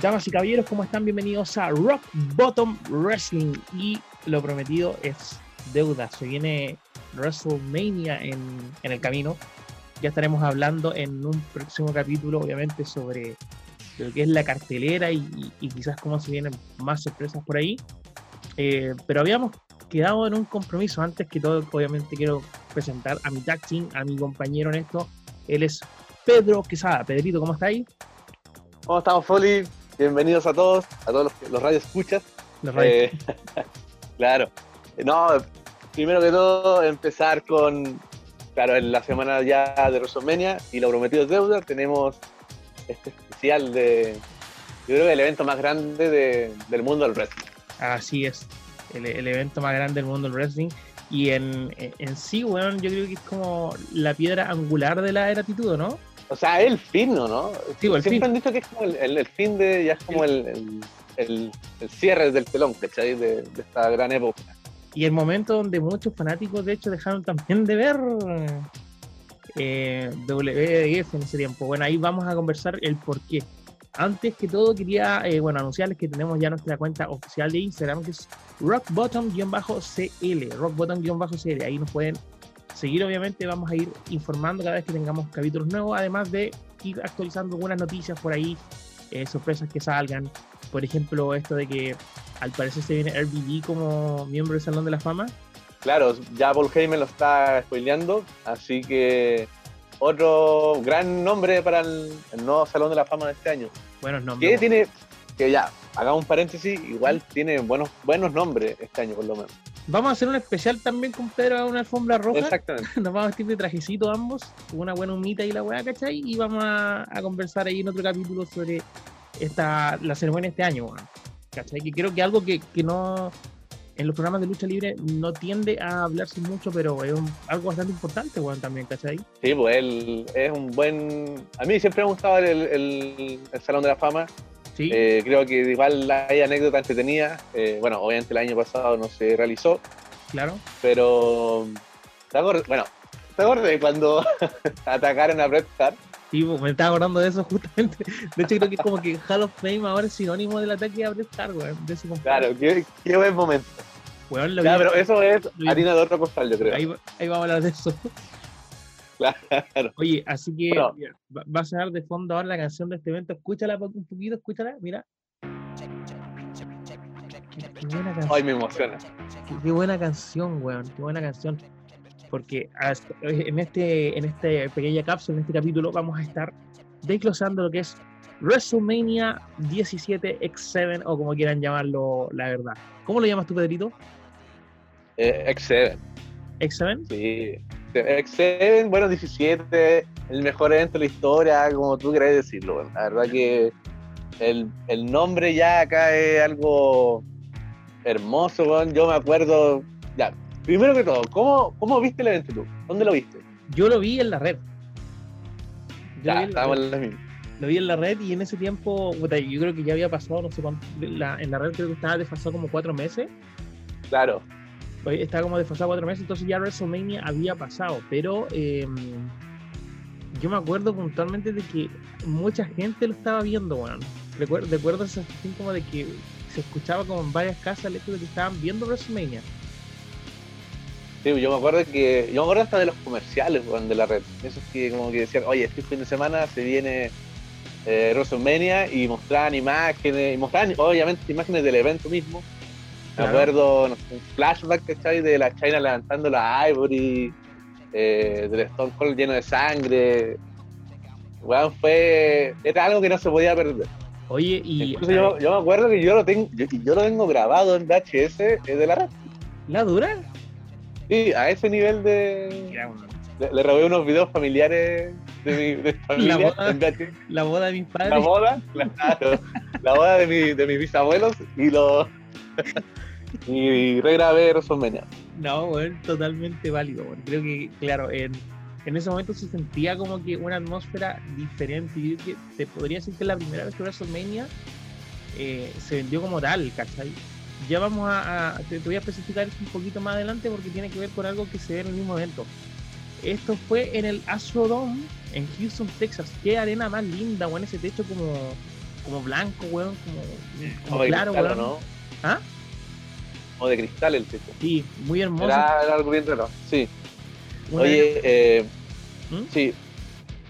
Damas y caballeros, ¿cómo están? Bienvenidos a Rock Bottom Wrestling. Y lo prometido es deuda. Se viene WrestleMania en, en el camino. Ya estaremos hablando en un próximo capítulo, obviamente, sobre lo que es la cartelera y, quizás cómo se vienen más sorpresas por ahí. Eh, pero habíamos quedado en un compromiso. Antes que todo, obviamente, quiero presentar a mi tag team, a mi compañero en esto. Él es Pedro Quesada. Pedrito, ¿cómo está ahí? ¿Cómo estamos, Foli? Bienvenidos a todos, a todos los, los radios escuchas. Los radios. Eh, claro. No, primero que todo, empezar con, claro, en la semana ya de WrestleMania y lo prometido es deuda, tenemos este especial de, yo creo que el evento más grande de- del mundo del wrestling. Así es, el, el evento más grande del mundo del wrestling. Y en, en, en sí, weón, yo creo que es como la piedra angular de la era Titudo, ¿no? O sea, es el fin, ¿no? ¿no? Sí, el Siempre fin. han dicho que es como el, el- el fin de, ya es como el, el- cierre del telón, ¿cachai? De, de esta gran época. Y el momento donde muchos fanáticos, de hecho, dejaron también de ver eh, WWF en ese tiempo. Bueno, ahí vamos a conversar el por qué. Antes que todo, quería eh, bueno, anunciarles que tenemos ya nuestra cuenta oficial de Instagram, que es rockbottom-cl. Rockbottom-cl. Ahí nos pueden seguir, obviamente. Vamos a ir informando cada vez que tengamos capítulos nuevos, además de ir actualizando algunas noticias por ahí, eh, sorpresas que salgan. Por ejemplo, esto de que al parecer se viene RBD como miembro del Salón de la Fama. Claro, ya Paul Heyman lo está spoileando, así que otro gran nombre para el, el nuevo Salón de la Fama de este año. Buenos Que nombres. tiene, que ya, hagamos un paréntesis, igual tiene buenos, buenos nombres este año por lo menos. Vamos a hacer un especial también con Pedro a una alfombra roja. Exactamente. Nos vamos a vestir de trajecito ambos, con una buena humita y la weá, ¿cachai? Y vamos a, a conversar ahí en otro capítulo sobre esta, la ceremonia este año, weón. ¿cachai? Que creo que algo que, que no. En los programas de lucha libre no tiende a hablarse mucho, pero es un- algo bastante importante, weón, también, ¿cachai? Sí, pues él es un buen... A mí siempre me ha gustado el, el- el Salón de la Fama. Sí, Eh, creo que igual hay anécdotas entretenidas. Eh, bueno, obviamente el año pasado no se realizó, claro. pero... ¿te acuerdas? Bueno, ¿te acuerdas de cuando atacaron a Bret Hart? Sí, pues, me estaba acordando de eso justamente. De hecho, creo que como que Hall of Fame ahora es sinónimo del ataque a Bret Hart, weón. De compadre. Claro, qué, qué buen momento. Weón, lo Ya, vi- pero eso es harina de otro costal, yo creo. ahí, va- ahí vamos a hablar de eso. Claro. Oye, así que Bueno. va, a sonar de fondo ahora la canción de este evento. Escúchala un poquito, escúchala, mira. Qué buena canción. Ay, me emociona. Qué, qué buena canción, weón. Qué buena canción. Porque as- en este, en este pequeña cápsula, en este capítulo, vamos a estar desglosando lo que es WrestleMania 17 X7 o como quieran llamarlo, la verdad. ¿Cómo lo llamas tú, Pedrito? Eh, X7, ¿X7? sí. X7, bueno, 17, el mejor evento de la historia, como tú querés decirlo. bueno. La verdad que el, el nombre ya acá es algo hermoso. Yo me acuerdo. Ya, primero que todo, ¿cómo, cómo viste el evento tú? ¿Dónde lo viste? Yo lo vi en la red. Yo Ya, estábamos en la misma. lo vi en la red y en ese tiempo, yo creo que ya había pasado, no sé cuánto, en la red creo que estaba desfasado como cuatro meses, Claro, estaba como desfasado cuatro meses, entonces ya WrestleMania había pasado, pero eh, yo me acuerdo puntualmente de que mucha gente lo estaba viendo, weón. Recuerdo, recuerdo esa como de que se escuchaba como en varias casas el hecho de que estaban viendo WrestleMania. Sí, yo me acuerdo que. Yo me acuerdo hasta de los comerciales de la red. Esos que como que decían, oye, este fin de semana se viene eh, WrestleMania y mostraban imágenes, y mostraban obviamente imágenes del evento mismo. Me acuerdo, no sé, un flashback, ¿cachai? De la China levantando la Ivory, eh, del Stone Cold lleno de sangre. Weón, fue. Era algo que no se podía perder. Oye, y Incluso yo, yo me acuerdo que yo lo tengo, yo, yo lo tengo grabado en VHS de la red. ¿la dura? Sí, a ese nivel de. Le, le robé unos videos familiares de mi de familia. boda. en VHS. La boda de mis padres. La boda, claro, la boda de, mi, de mis bisabuelos y lo. Y regrabé WrestleMania. No, weón, totalmente válido. Creo que, claro, en, en ese momento se sentía como que una atmósfera diferente. Y yo que te podría decir que la primera vez que WrestleMania eh, se vendió como tal, ¿cachai? Ya vamos a, a- te, te voy a especificar esto un poquito más adelante porque tiene que ver con algo que se ve en el mismo evento. Esto fue en el Astrodome en Houston, Texas. Qué arena más linda, weón, ese techo como como blanco, weón, como, claro, cristal, ¿o weón. ¿no? ¿Ah? O de cristal el tipo. Sí, muy hermoso. Era, era algo bien raro. Sí. Oye, eh, ¿Mm? sí.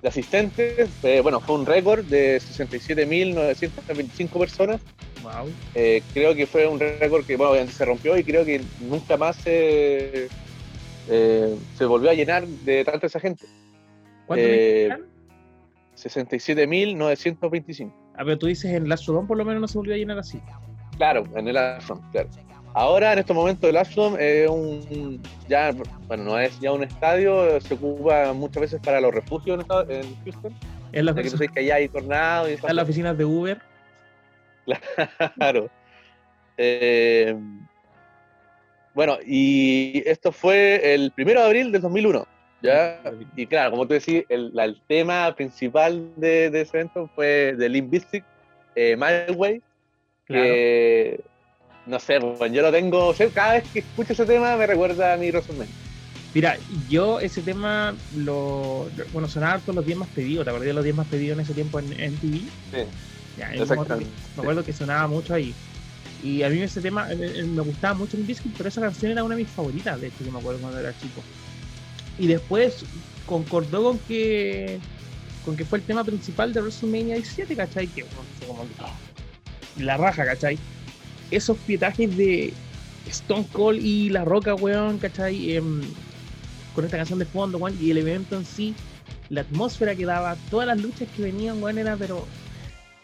De asistentes, eh, bueno, fue un récord de 67.925 personas. Wow. Eh, creo que fue un récord que, bueno, obviamente se rompió y creo que nunca más se, se volvió a llenar de tanta esa gente. ¿Cuánto Eh, me 67.925. Ah, pero tú dices en la Sudón por lo menos no se volvió a llenar así. Claro, en el Astrodome, claro. Ahora, en estos momentos, el Astrodome es un. Ya, bueno, no es ya un estadio, se ocupa muchas veces para los refugios en, Houston. En las, Ya que allá hay tornados y están las oficinas de Uber. Claro. Eh, bueno, y esto fue el primero de abril del 2001. ¿ya? Y claro, como tú decís, el tema principal de, de ese evento fue de Limp Bizkit, eh, My Way, Claro. que no sé, bueno, yo lo tengo, cada vez que escucho ese tema me recuerda a mi WrestleMania. Mira, yo ese tema lo. Bueno, sonaba todos los días más pedidos. ¿Te acordás de los días más pedidos en ese tiempo en, en TV? Sí, Ya, que, exactamente. me acuerdo que sonaba mucho ahí. Y a mí ese tema eh, eh, me gustaba mucho el Biscuit, pero esa canción era una de mis favoritas, de hecho, yo me acuerdo cuando era chico. Y después concordó con que con que fue el tema principal de WrestleMania 17, ¿cachai? Que bueno, como la raja, ¿cachai? Esos pietajes de Stone Cold y La Roca, weón, ¿cachai? Em, con esta canción de fondo, weón, y el evento en sí, la atmósfera que daba, todas las luchas que venían, weón, era pero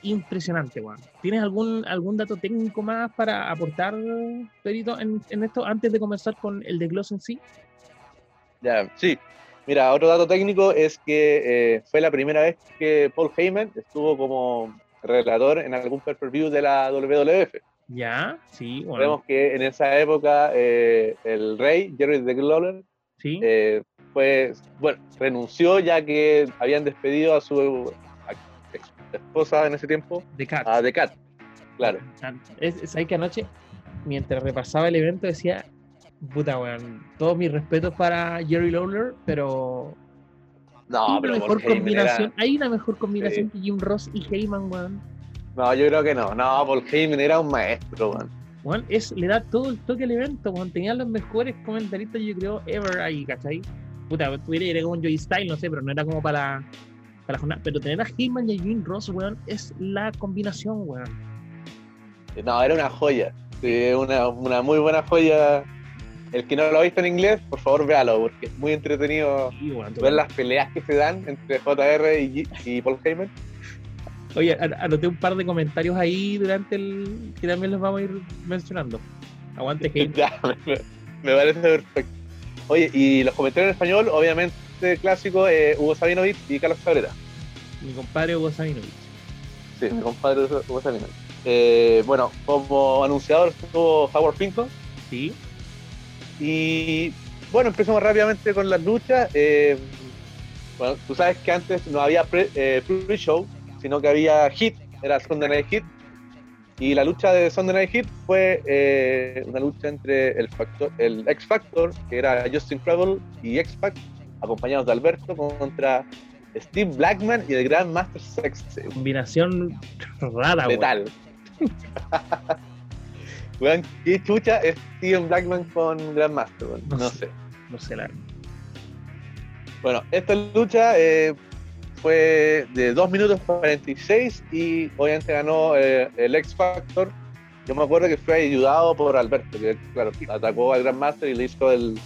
impresionante, weón. ¿Tienes algún, algún dato técnico más para aportar, Perito, en, en esto antes de comenzar con el de Gloss en sí? Ya, sí. Mira, otro dato técnico es que eh, fue la primera vez que Paul Heyman estuvo como relator en algún pay-per-view de la WWF. Ya, sí, bueno, Sabemos que en esa época eh, el rey, Jerry the Lawler, sí. eh, fue, bueno, renunció ya que habían despedido a su esposa en ese tiempo, Cat. a The Cat. Claro. Es, es ahí que anoche, mientras repasaba el evento, decía, puta, weón, todos mis respetos para Jerry Lawler, pero No, hay pero una mejor combinación, hay una mejor combinación que Jim Ross y Heyman, weón. No, yo creo que no. No, Paul Heyman era un maestro, man. Weón, es, le da todo el toque al evento, weón. Tenía los mejores comentaristas, yo creo, ever ahí, ¿cachai? Puta, tuviera ir con Joey Style, no sé, pero no era como para, para la jornada. Pero tener a Heyman y a Jim Ross, weón, es la combinación, weón. No, era una joya. Sí, una, una muy buena joya. El que no lo ha visto en inglés, por favor véalo, porque es muy entretenido Sí, ver las peleas que se dan entre JR y, G- y Paul Heyman. Oye, an- anoté un par de comentarios ahí durante el. que también los vamos a ir mencionando. Aguante. Ya, me, me parece perfecto. Oye, y los comentarios en español, obviamente clásico, eh, Hugo Sabinovich y Carlos Cabrera. Mi compadre Hugo Sabinovich. Sí, mi compadre Hugo Sabinovich. Eh, bueno, como anunciador estuvo Howard Finkel. Sí, Y bueno, empezamos rápidamente con las luchas. Eh, bueno, tú sabes que antes no había pre- pre-show, sino que había hit, era Sunday Night Hit. Y la lucha de Sunday Night Hit fue eh, una lucha entre el, factor, el X Factor, que era Justin Credible, y X Pac, acompañados de Alberto, contra Steve Blackman y el Grand Master Sex. combinación rara, weón. Letal. Weón, qué chucha es Steven Blackman con Grandmaster, weón? No No sé. sé. No sé, la Bueno, esta lucha eh, fue de 2 minutos 46 y obviamente ganó eh, el X Factor. Yo me acuerdo que fue ayudado por Alberto, que claro, atacó al Grandmaster y le hizo el,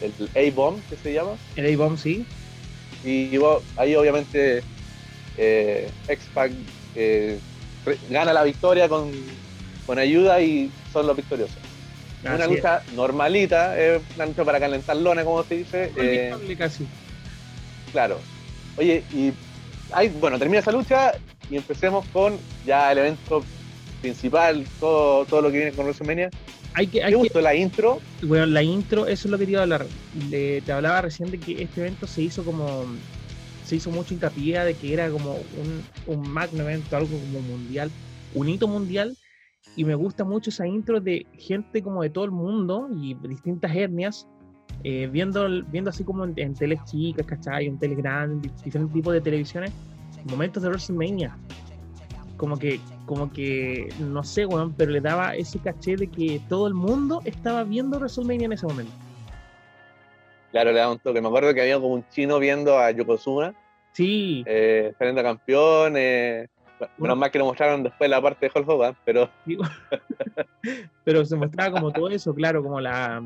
el A-Bomb, que se llama. El A-Bomb, sí. Y bueno, ahí obviamente eh, X-Pac eh, re- gana la victoria con, con ayuda y son los victoriosos. una Así es. lucha normalita, es una lucha para calentar lona, como se dice. eh, casi. claro. Oye, y ahí, bueno, termina esa lucha y empecemos con ya el evento principal, todo, todo lo que viene con WrestleMania. Hay que, ¿Te hay que, gustó la intro? Bueno, la intro, eso es lo que te iba a hablar. Le- te hablaba recién de que este evento se hizo como. Se hizo mucho hincapié de que era como un, un magno evento, algo como mundial, un hito mundial. Y me gusta mucho esa intro de gente como de todo el mundo y distintas etnias, eh, viendo, viendo así como en, en teles chicas, ¿cachai? En teles grandes, diferentes tipos de televisiones, momentos de WrestleMania. como que, como que, no sé, weón, pero le daba ese caché de que todo el mundo estaba viendo WrestleMania en ese momento. Claro, le daba un toque. Me acuerdo que había como un chino viendo a Yokozuna, Sí, eh, saliendo campeón. Eh, bueno, menos mal que lo mostraron después la parte de Hulk Hogan, pero pero se mostraba como todo eso, claro, como la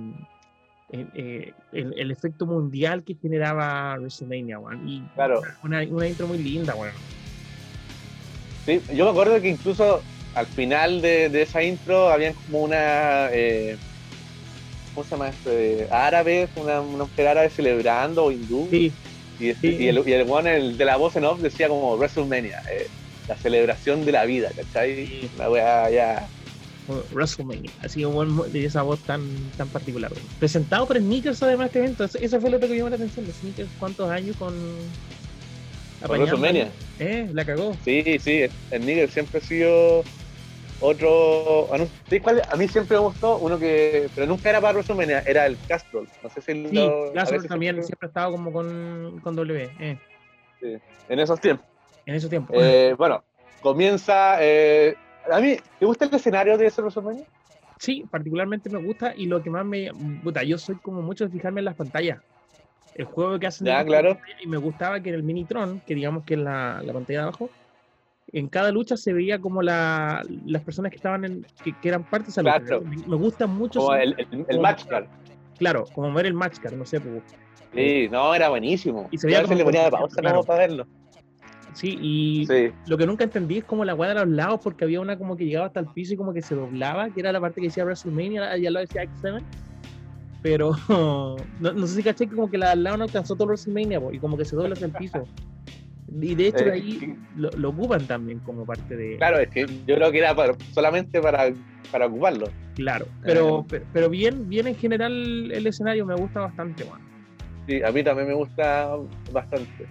el, el efecto mundial que generaba WrestleMania, weón. Y Claro. una, una intro muy linda, weón. sí, yo me acuerdo que incluso al final de, de esa intro habían como una. eh, ¿Cómo se llama esto? Eh, árabe, una, una mujer árabe celebrando o hindú. Sí, Y, Sí. y el, y el weón, el de la voz en off decía como WrestleMania, eh, la celebración de la vida, ¿cachai? La weá ya. WrestleMania, así como un- de esa voz tan, tan particular. Presentado por Sneakers además este evento, eso, eso fue lo que me llamó la atención, de Sneakers, ¿cuántos años con... apañando WrestleMania. Eh, la cagó. Sí, sí, el Nigel siempre ha sido otro. anuncio. ¿Sí, cuál? A mí siempre me gustó uno que. Pero nunca era para WrestleMania, era el Castrol. No sé si Sí, lo. veces también siempre- siempre ha estado como con, con W, eh, En esos tiempos. en esos tiempos. Eh, bueno, comienza. eh, a mí, ¿te gusta el escenario de ese WrestleMania? Sí, particularmente me gusta y lo que más me... Puta, yo soy como mucho de fijarme en las pantallas. El juego que hacen... Las claro. Y me gustaba que en el Minitron, que digamos que es la, la pantalla de abajo, en cada lucha se veía como la, las personas que estaban en... que, que eran parte de esa lucha. Claro. Me, me gusta mucho... Como el, el, el como- match card. Claro, como ver el match card, no sé, pues, Sí, no, era buenísimo. Y se veía como le ponía de pausa claro. para verlo. Sí, y Sí, lo que nunca entendí es como la weá de los lados, porque había una como que llegaba hasta el piso y como que se doblaba, que era la parte que decía WrestleMania, y al lado decía X7. Pero no, no sé si caché que como que la al lado no alcanzó todo WrestleMania, po, y como que se dobla hasta el piso. Y de hecho Eh, ahí lo, lo ocupan también como parte de. claro, es que yo creo que era para- solamente para, para ocuparlo. Claro, pero, Eh. pero, bien, bien en general el escenario me gusta bastante, weón. Sí, a mí también me gusta bastante.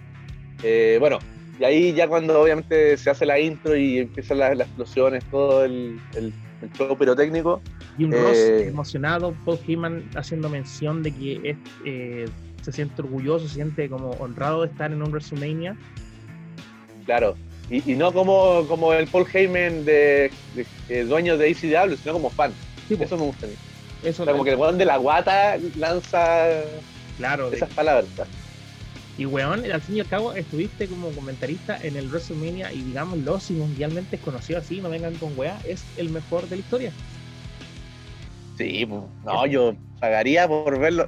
Eh, bueno, y ahí ya cuando obviamente se hace la intro y empiezan las, las explosiones, todo el, el, el show pirotécnico, Jim Eh. Ross emocionado, Paul Heyman haciendo mención de que es, eh, se siente orgulloso, se siente como honrado de estar en un WrestleMania. claro. Y, y no como, como el Paul Heyman de, de- de dueño de ACW, sino como fan. Sí, po, Eso me gusta a mí. eso O sea, como que el weón de la guata lanza claro. de- esas palabras. Y weón, al fin y al cabo estuviste como comentarista en el WrestleMania y digámoslo, si mundialmente es conocido así, no vengan con weá, es el mejor de la historia. Sí, no, yo pagaría por verlo.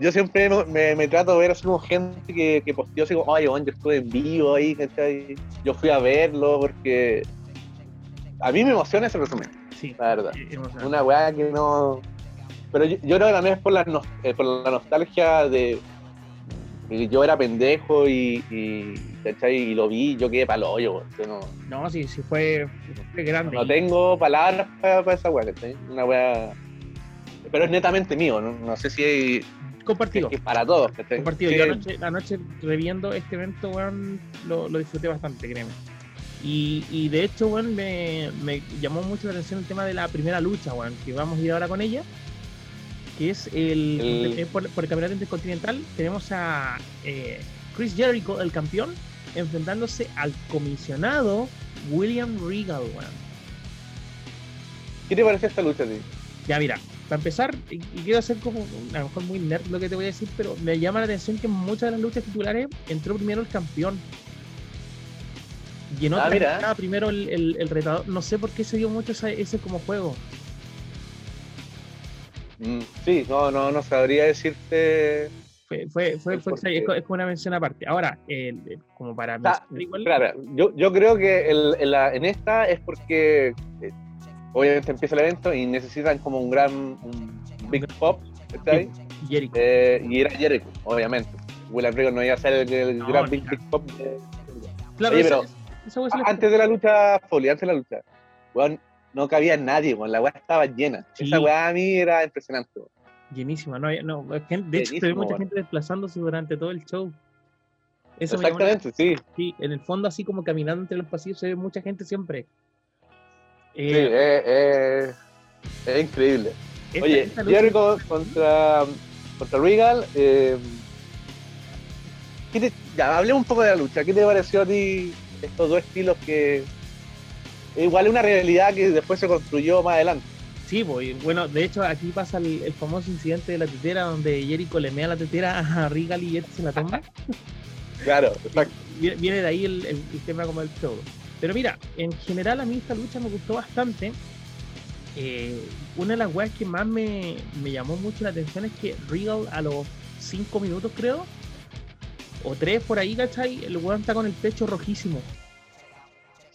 Yo siempre me, me- trato de ver así como gente que, que posteó así como, weón, yo estuve en vivo ahí, ¿cachai? Yo fui a verlo porque a mí me emociona ese resumen, Sí, la verdad. emocionante. Una weá que no... Pero yo, yo creo que también es por la, nos- eh, por la nostalgia de que yo era pendejo y, y, ¿cachai? y lo vi, yo quedé palo hoyo, no, No, sí, sí fue, fue grande. no tengo palabras para esa weá, ¿cachai? Una weá... Pero es netamente mío, no, no sé si hay, compartido. que es para todos. ¿cachai? compartido. Sí, Yo anoche, anoche reviendo este evento, weón, lo, lo disfruté bastante, créeme. Y, y de hecho, weón, me, me llamó mucho la atención el tema de la primera lucha, weón, que vamos a ir ahora con ella, que es el, El- eh, por, por el campeonato intercontinental. Tenemos a eh, Chris Jericho, el campeón, enfrentándose al comisionado William Regal. ¿Qué te parece esta lucha ti? Ya, mira, para empezar, y, quiero hacer como, a lo mejor muy nerd lo que te voy a decir, pero me llama la atención que en muchas de las luchas titulares entró primero el campeón. Y en Ah, otras mira. entraba primero el, el, el retador. No sé por qué se dio mucho ese como juego. Mm, sí, no, no, no sabría decirte. Fue, fue, fue, es, como una mención aparte. Ahora, el- como para Ah, yo, yo creo que el- en, la- en esta es porque eh, obviamente empieza el evento y necesitan como un gran un big pop, ¿cachai? Jericho. Eh, y era Jericho, obviamente. William Regal no iba a ser el, el No, gran big, claro. big pop. de- claro, oye, pero- antes de la lucha, Foley, antes de la lucha, weón, no cabía nadie, weón, la weá estaba llena. Sí. Esa weá a mí era impresionante. llenísima. No, no, de hecho, se ve Llenísimo, mucha bueno. gente desplazándose durante todo el show. Eso me llamó la- Exactamente, sí. Sí, en el fondo, así como caminando entre los pasillos, se ve mucha gente siempre. Sí, Eh, es increíble. esta- Oye, esta contra, contra Regal. Eh, ¿qué te- ya, hablemos un poco de la lucha. ¿Qué te pareció a ti estos dos estilos que, igual es una realidad que después se construyó más adelante. Sí, pues, bueno, de hecho aquí pasa el, famoso incidente de la tetera donde Jericho le mea la tetera a Regal y este se la toma. claro, exacto. Viene de ahí el, el, tema como el show. Pero mira, en general a mí esta lucha me gustó bastante. Eh, una de las weas que más me, llamó mucho la atención es que Regal a los 5 minutos creo, o 3 por ahí, ¿cachai? El weón está con el pecho rojísimo.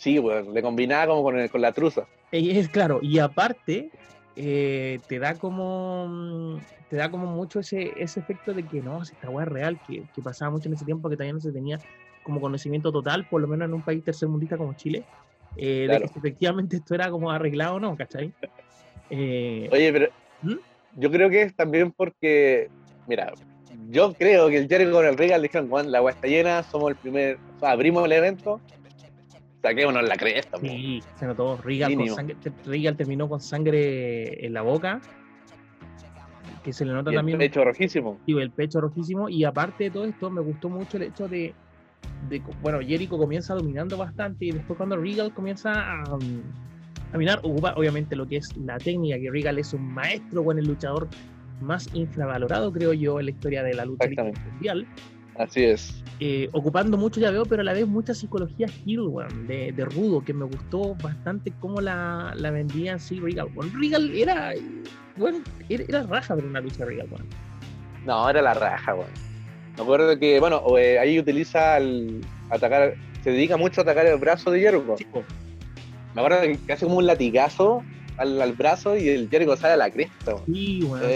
Sí, weón, le combinaba como con, con la truza. Es claro, y aparte, eh, te da como te da como mucho ese, ese efecto de que no, esta weá es real, que, pasaba mucho en ese tiempo que todavía no se tenía como conocimiento total, por lo menos en un país tercermundista como Chile, eh, de que efectivamente esto era como arreglado o no, ¿cachai? Eh, Oye, pero ¿Mm? yo creo que es también porque, mira, yo creo que el Jerry con el Regal dijeron, Juan, la agua está llena, somos el primer, abrimos el evento, saquémonos la cresta. Sí, se notó. Regal, terminó con sangre en la boca. Que se le nota también. El pecho rojísimo. Sí, el pecho rojísimo. Y aparte de todo esto, me gustó mucho el hecho de. bueno, Jericho comienza dominando bastante. Y después, cuando Regal comienza a. a mirar, obviamente lo que es la técnica, que Regal es un maestro con el luchador más infravalorado, creo yo, en la historia de la lucha mundial. Así es. Eh, ocupando mucho ya veo, pero a la vez mucha psicología heel, de, de, rudo, que me gustó bastante cómo la, la vendía así Regal. Regal era, bueno, era, raja ver una lucha de Regal, No, era la raja, weón. Me acuerdo que, bueno, eh, ahí utiliza el atacar, se dedica mucho a atacar el brazo de Jericho. me acuerdo que hace como un latigazo al, brazo y el Jericho sale a la cresta. Sí, bueno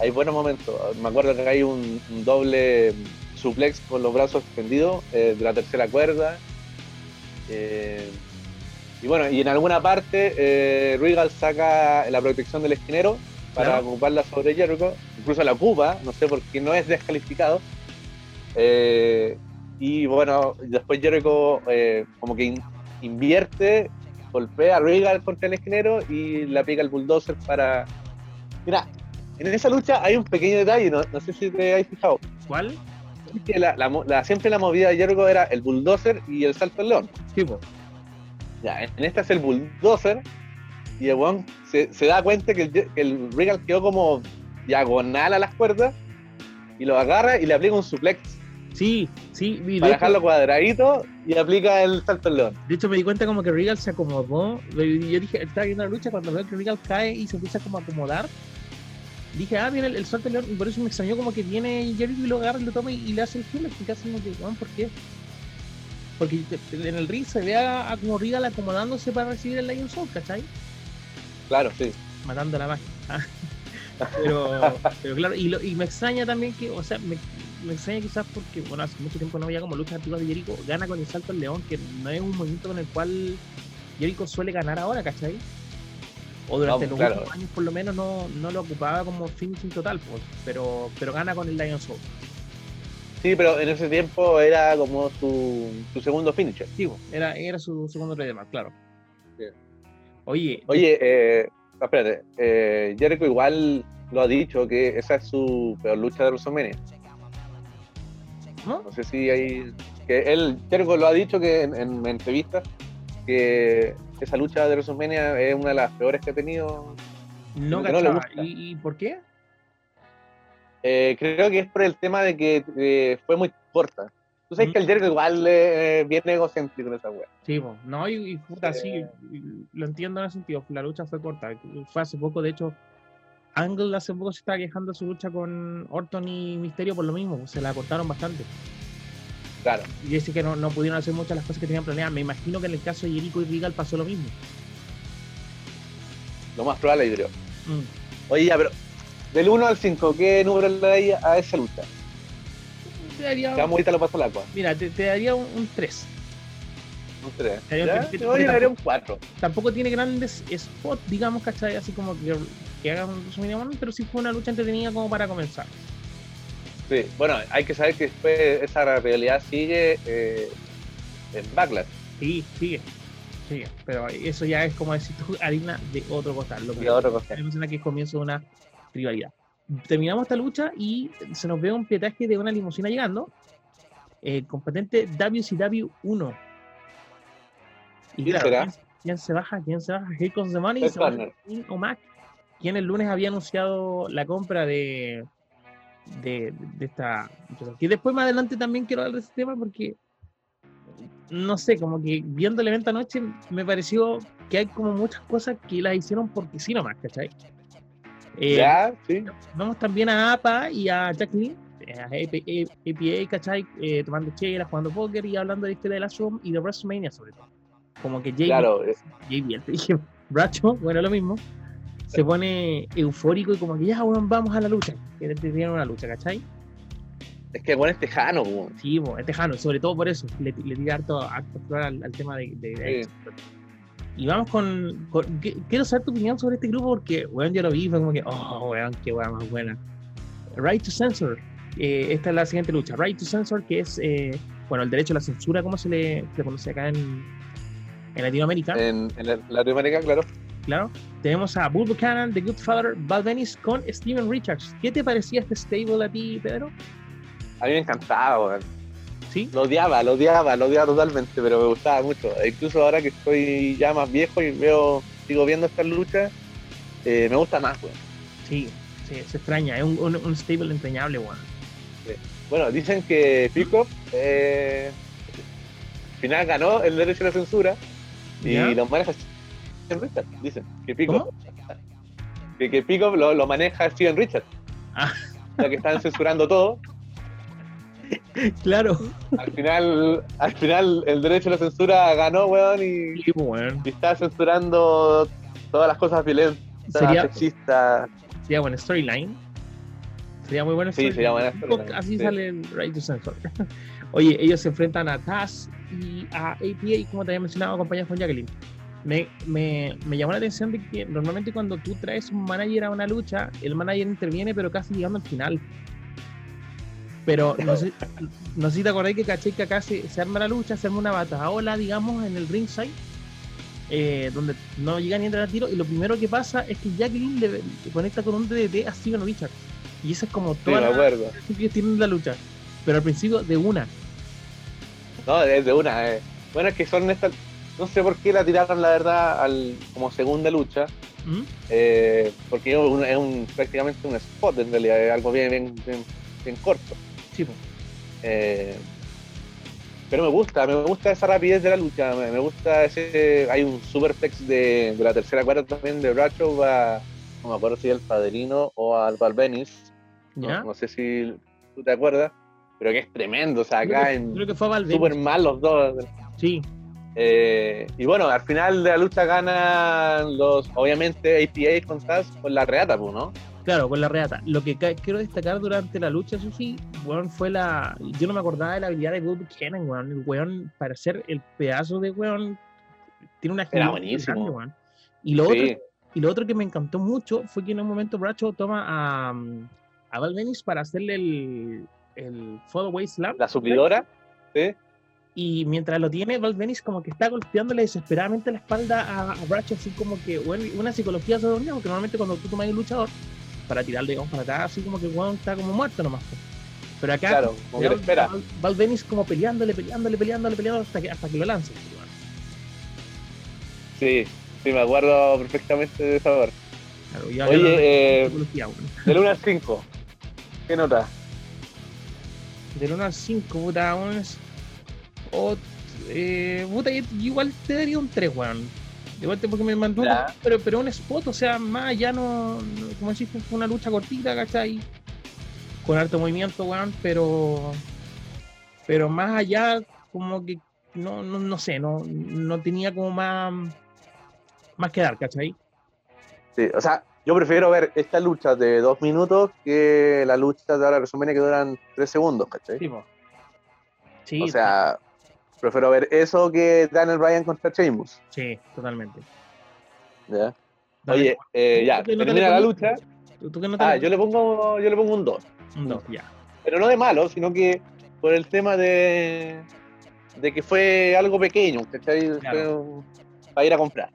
hay buenos momentos. Me acuerdo que hay un, doble suplex con los brazos extendidos eh, de la tercera cuerda. Eh, y bueno, y en alguna parte eh, Regal saca la protección del esquinero para ocuparla sobre Jericho. Incluso la ocupa, no sé por qué no es descalificado. y bueno, después Jericho como que invierte, golpea a Regal contra el esquinero y le aplica el bulldozer para... Mira, en esa lucha hay un pequeño detalle, no, sé si te habéis fijado. ¿Cuál? que la, siempre la movida de Jericho era el bulldozer y el salto del león. Sí, Ya, en esta es el bulldozer y el weón se, da cuenta que el, que Regal quedó como diagonal a las cuerdas y lo agarra y le aplica un suplex. Sí, sí. para dejarlo cuadradito y aplica el salto del león. De hecho, me di cuenta como que Regal se acomodó. Yo dije, estaba viendo la lucha cuando veo que Regal cae y se empieza como a acomodar dije, ah, viene el, el salto león, y por eso me extrañó como que viene Jericho y lo agarra y lo toma y, le hace el kill, y casi como que, ¿por qué? Porque en el ring se ve a, como Regal acomodándose para recibir el Lion Soul, ¿cachai? Claro, sí. Matando la magia. Pero, pero claro, y, y, me extraña también que, o sea, me, me, extraña quizás porque, bueno, hace mucho tiempo no había como luchas antiguas de Jericho, gana con el salto al león, que no es un movimiento con el cual Jericho suele ganar ahora, ¿cachai? O durante los últimos años por lo menos no, no, lo ocupaba como finishing total, pues, pero, pero gana con el Lion Soul. Sí, pero en ese tiempo era como su, su segundo finisher. Sí, era, era su segundo trademark, claro. Oye. Oye, eh, espérate, eh, Jericho igual lo ha dicho que esa es su peor lucha de WrestleMania. ¿No? No sé si hay. Que él, Jericho lo ha dicho que en, en entrevistas que esa lucha de WrestleMania es una de las peores que ha tenido. No, no ¿Y, por qué? Eh, creo que es por el tema de que eh, fue muy corta. Tú sabes que el Jericho igual eh, viene egocéntrico en esa wea. Sí, no, y, puta, sí, lo entiendo en ese sentido. La lucha fue corta. Fue hace poco, de hecho, Angle hace poco se estaba quejando de su lucha con Orton y Misterio por lo mismo. Se la cortaron bastante. Claro. Y dice que no, no, pudieron hacer muchas las cosas que tenían planeadas. Me imagino que en el caso de Jericho y Regal pasó lo mismo. Lo más probable, yo creo. Mm. Oye, ya, pero del 1 al 5, ¿qué número le daría a esa lucha? Te daría. Te ahorita lo paso al agua. Mira, te, daría un, 3. Un 3. Yo le daría un 4. Tampoco tiene grandes spots, digamos, ¿cachai? Así como que, que hagan su mínimo, pero sí fue una lucha entretenida como para comenzar. Sí, bueno, hay que saber que después esa realidad sigue eh, en Backlash. Sí, sigue. Sigue. Pero eso ya es como decir tú, harina de otro costal. Lo que de otro costal. que es comienzo de una rivalidad. Terminamos esta lucha y se nos ve un pietaje de una limusina llegando. Eh, competente WCW 1. Y ¿Quién claro, será? ¿quién, quién se baja? ¿Quién se baja? Here comes the money. Se baja. King O'Mac, quien el lunes había anunciado la compra de, de, de esta. Que después más adelante también quiero hablar de ese tema porque no sé, como que viendo el evento anoche me pareció que hay como muchas cosas que las hicieron porque sí nomás, ¿cachai? Eh, Ya, sí. Vemos también a APA y a Jacqueline, eh, a AP- APA, ¿cachai? Eh, tomando chela, jugando póker y hablando de la historia de la Zoom y de WrestleMania sobre todo. Como que JBL, Claro, JBL, te dije, Bracho, bueno, lo mismo, se pone eufórico y como que ya, bueno, vamos a la lucha. Que tienen una lucha, ¿cachai? es que bueno es tejano, po. Sí, bo, es tejano, sobre todo por eso, le, le tira harto, harto flor al, al tema de, de- de- Sí. Y vamos con, con- Quiero saber tu opinión sobre este grupo porque, weón, yo lo vi y fue como que, oh, weón, qué weón más buena. Right to Censor. eh, esta es la siguiente lucha. Right to Censor, que es, eh, bueno, el derecho a la censura, como se le, se le conoce acá en, en Latinoamérica. En, en la- Latinoamérica, claro. Claro. Tenemos a Bull Buchanan, The Good Father, Val Venis con Steven Richards. ¿Qué te parecía este stable a ti, Pedro? A mí me encantaba, weón. ¿Sí? Lo odiaba, lo odiaba, lo odiaba totalmente, pero me gustaba mucho. Incluso ahora que estoy ya más viejo y veo, sigo viendo estas luchas, eh, me gusta más, weón. Sí, sí, se extraña. Es un, un, un stable entrañable, weón. Bueno, dicen que Pico eh, al final ganó el derecho a la censura y ¿Ya? lo maneja Steven Richards. Dicen que Pico, que, que Pico lo, lo maneja Steven Richards. Ah. Ya que están censurando todo, Claro. al final, al final el derecho a la censura ganó, weón, y, Sí, weón. y está censurando todas las cosas violentas, Sería, sexistas. sería buena storyline. Sería muy buena Sí, sería buena storyline. storyline, Así sí. sale el Right to Censor. Oye, ellos se enfrentan a Taz y a APA, como te había mencionado, acompañados con Jacqueline. Me, me, me llamó la atención de que normalmente cuando tú traes un manager a una lucha, el manager interviene, pero casi llegando al final. Pero no sé, no sé si te acordás que caché que acá se, se arma la lucha, se arma una bataola, digamos, en el ringside, eh, donde no llega ni a entrar a tiro, y lo primero que pasa es que Jacqueline le, le conecta con un DDT a Steven Richards. Y esa es como Sí, toda me la que tienen la lucha. Pero al principio de una. No, es de una. eh. Bueno, es que son estas. No sé por qué la tiraron, la verdad, al, como segunda lucha. ¿Mm? eh, porque es, un, es un- prácticamente un spot, en realidad, es algo bien, bien, bien- bien corto. Sí. Eh, pero me gusta, me gusta esa rapidez de la lucha. Me, gusta ese. Hay un superplex de, de la tercera cuarta también de Bracho. Va, no me acuerdo si el Padrino o al Valvenis. No, sé si tú te acuerdas. Pero que es tremendo. O sea, Creo acá que- en creo que fue Valverde. súper mal los dos. Sí, Eh, y bueno, al final de la lucha ganan los, obviamente, APA con Taz con la reata, pues, ¿no? claro, con la reata. Lo que quiero destacar durante la lucha, eso sí, weón, fue la. Yo no me acordaba de la habilidad de Bill Buchanan, weón. El weón, para ser el pedazo de weón, tiene una muy buenísimo. grande, weón. Y lo, otro, Sí, y lo otro que me encantó mucho fue que en un momento Bracho toma a, a Val para hacerle el, el Fallaway Slam. la suplidora, ¿sí? Y mientras lo tiene, Val Venis como que está golpeándole desesperadamente la espalda a, a Bracho, así como que, bueno, una psicología sobre porque normalmente cuando tú tomas un luchador, para tirarle, digamos, para atrás, así como que weón está como muerto nomás. Pero acá, Claro, como que espera. Val, Val Venis como peleándole, peleándole, peleándole, peleándole hasta que, hasta que lo lance. Sí, sí, me acuerdo perfectamente de esa hora. Claro, y acá Oye, no- eh, psicología, weón. Del 1 al 5, ¿qué nota? Del 1 al 5, puta, es- o- eh, puta, igual te daría un 3, weón. Igual te porque me mandó, Ya. pero, pero un spot, o sea, más ya no, no- como decís, fue una lucha cortita, ¿cachai? Con harto movimiento, weón, pero, pero más allá, como que, no, no, no sé, no, no tenía como más, más que dar, ¿cachai? Sí, o sea, yo prefiero ver esta lucha de 2 minutos que la lucha de ahora resumen que duran 3 segundos, ¿cachai? Sí, po. Sí, o sea, prefiero ver eso que Daniel Bryan contra Sheamus. sí, totalmente. ¿ya? Oye, eh, ya, ¿tú qué nota termina la lucha. ¿Tú, tú nota Ah, yo le pongo, yo le pongo un 2. pones? Un dos, ya. pero no de malo, sino que por el tema de, de que fue algo pequeño, ¿cachai? Claro. Para ir a comprar.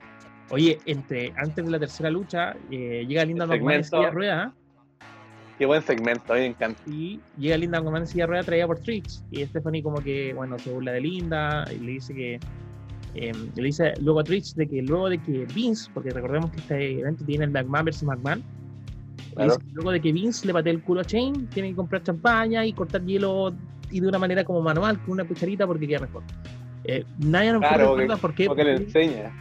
Oye, entre, antes de la tercera lucha, eh, llega Linda McMahon en rueda Qué buen segmento, a mí me encanta. y llega Linda McMahon en silla de rueda traída por Trix. Y Stephanie como que, bueno, se burla de Linda y le dice que eh, le dice luego a Trish de que luego de que Vince, porque recordemos que este evento tiene el McMahon versus McMahon, Claro. luego de que Vince le patee el culo a Shane, tiene que comprar champaña y cortar hielo y de una manera como manual, con una cucharita porque queda mejor. Eh, nadie Claro, recuerda por qué. Como que le enseña.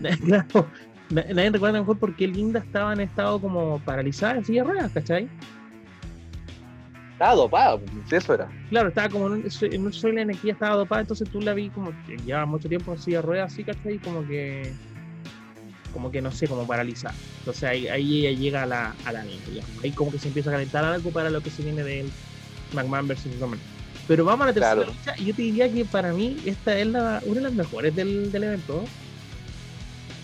Claro, nadie recuerda mejor por qué Linda estaba en estado como paralizada en silla de ruedas, ¿cachai? Estaba pues, eso era. Claro, estaba como en un, suelo en el que ella estaba dopada, entonces tú la vi como que llevaba mucho tiempo en silla de ruedas, así, ¿cachai? Como que, como que no sé, como paralizada. Entonces ahí, ahí ella llega a la, a la. Ahí como que se empieza a calentar algo para lo que se viene del McMahon versus Roman. Pero vamos a la tercera Claro. lucha y yo te diría que para mí esta es la, una de las mejores del, del evento.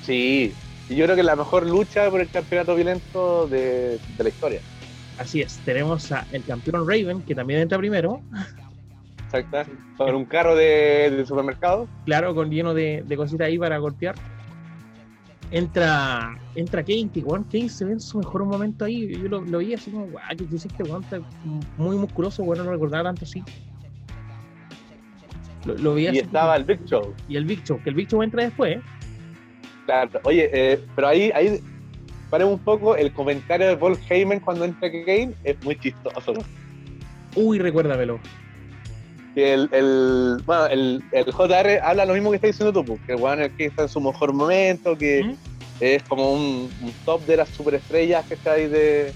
Sí. Y yo creo que es la mejor lucha por el campeonato violento de, de la historia. Así es, tenemos a el campeón Raven, que también entra primero, Exacto. Con un carro de, de supermercado. claro, con lleno de, de cositas ahí para golpear. Entra, entra Kane, que weón, Kane se ve en su mejor momento ahí. Yo lo, lo vi así como, guau, que dice este weón está muy musculoso, bueno, no recordaba tanto así. Lo, lo vi Y así estaba como- el Big Show. y el Big Show, que el Big Show entra después. ¿eh? Claro. Oye, eh, pero ahí, ahí paremos un poco. El comentario de Paul Heyman cuando entra Kane es muy chistoso. Uy, recuérdamelo. El, el, bueno, el, el JR habla lo mismo que está diciendo tú, pues, que el es que está en su mejor momento, que ¿Mm? es como un, un top de las superestrellas que está ahí de,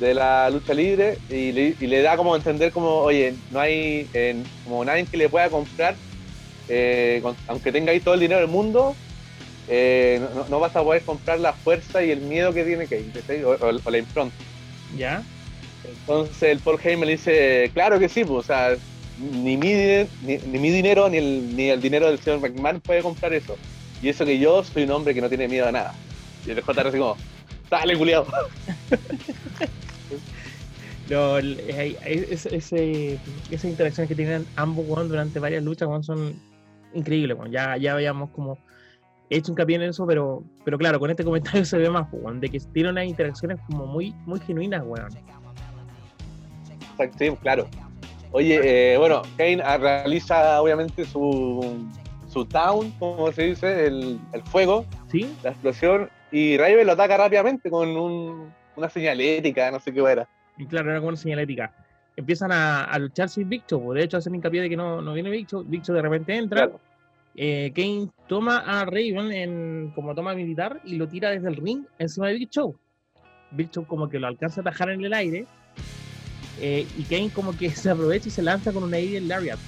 de la lucha libre y le, y le da como a entender como, oye, no hay eh, como nadie que le pueda comprar, eh, con- aunque tenga ahí todo el dinero del mundo, eh, no, no vas a poder comprar la fuerza y el miedo que tiene Kane, ¿cachai? o, o- o la impronta. ¿Ya? Entonces el Paul Heyman le dice, claro que sí, pues, o sea, ni mi, ni, ni mi dinero ni el, ni el dinero del señor McMahon puede comprar eso. Y eso que yo soy un hombre que no tiene miedo a nada. Y el JR así como, dale, culiado. Ese- esas interacciones que tienen ambos durante varias luchas son increíbles. Ya, ya habíamos como hecho hincapié en eso, pero, pero claro, con este comentario se ve más, weón, de que tienen unas interacciones como muy, muy genuinas, weón. Sí, claro. Oye, eh, bueno, Kane ah, realiza obviamente su, su town, como se dice, el, el fuego, ¿Sí? la explosión, y Raven lo ataca rápidamente con un- una señalética, no sé qué era. Y claro, era como una señalética. Empiezan a, a luchar sin Big Show, de hecho hacen hincapié de que no, no viene Big Show, Big Show de repente entra, Claro. Eh, Kane toma a Raven en, como toma militar y lo tira desde el ring encima de Big Show. Big Show como que lo alcanza a atajar en el aire eh, y Kane como que se aprovecha y se lanza con una Aerial Lariat.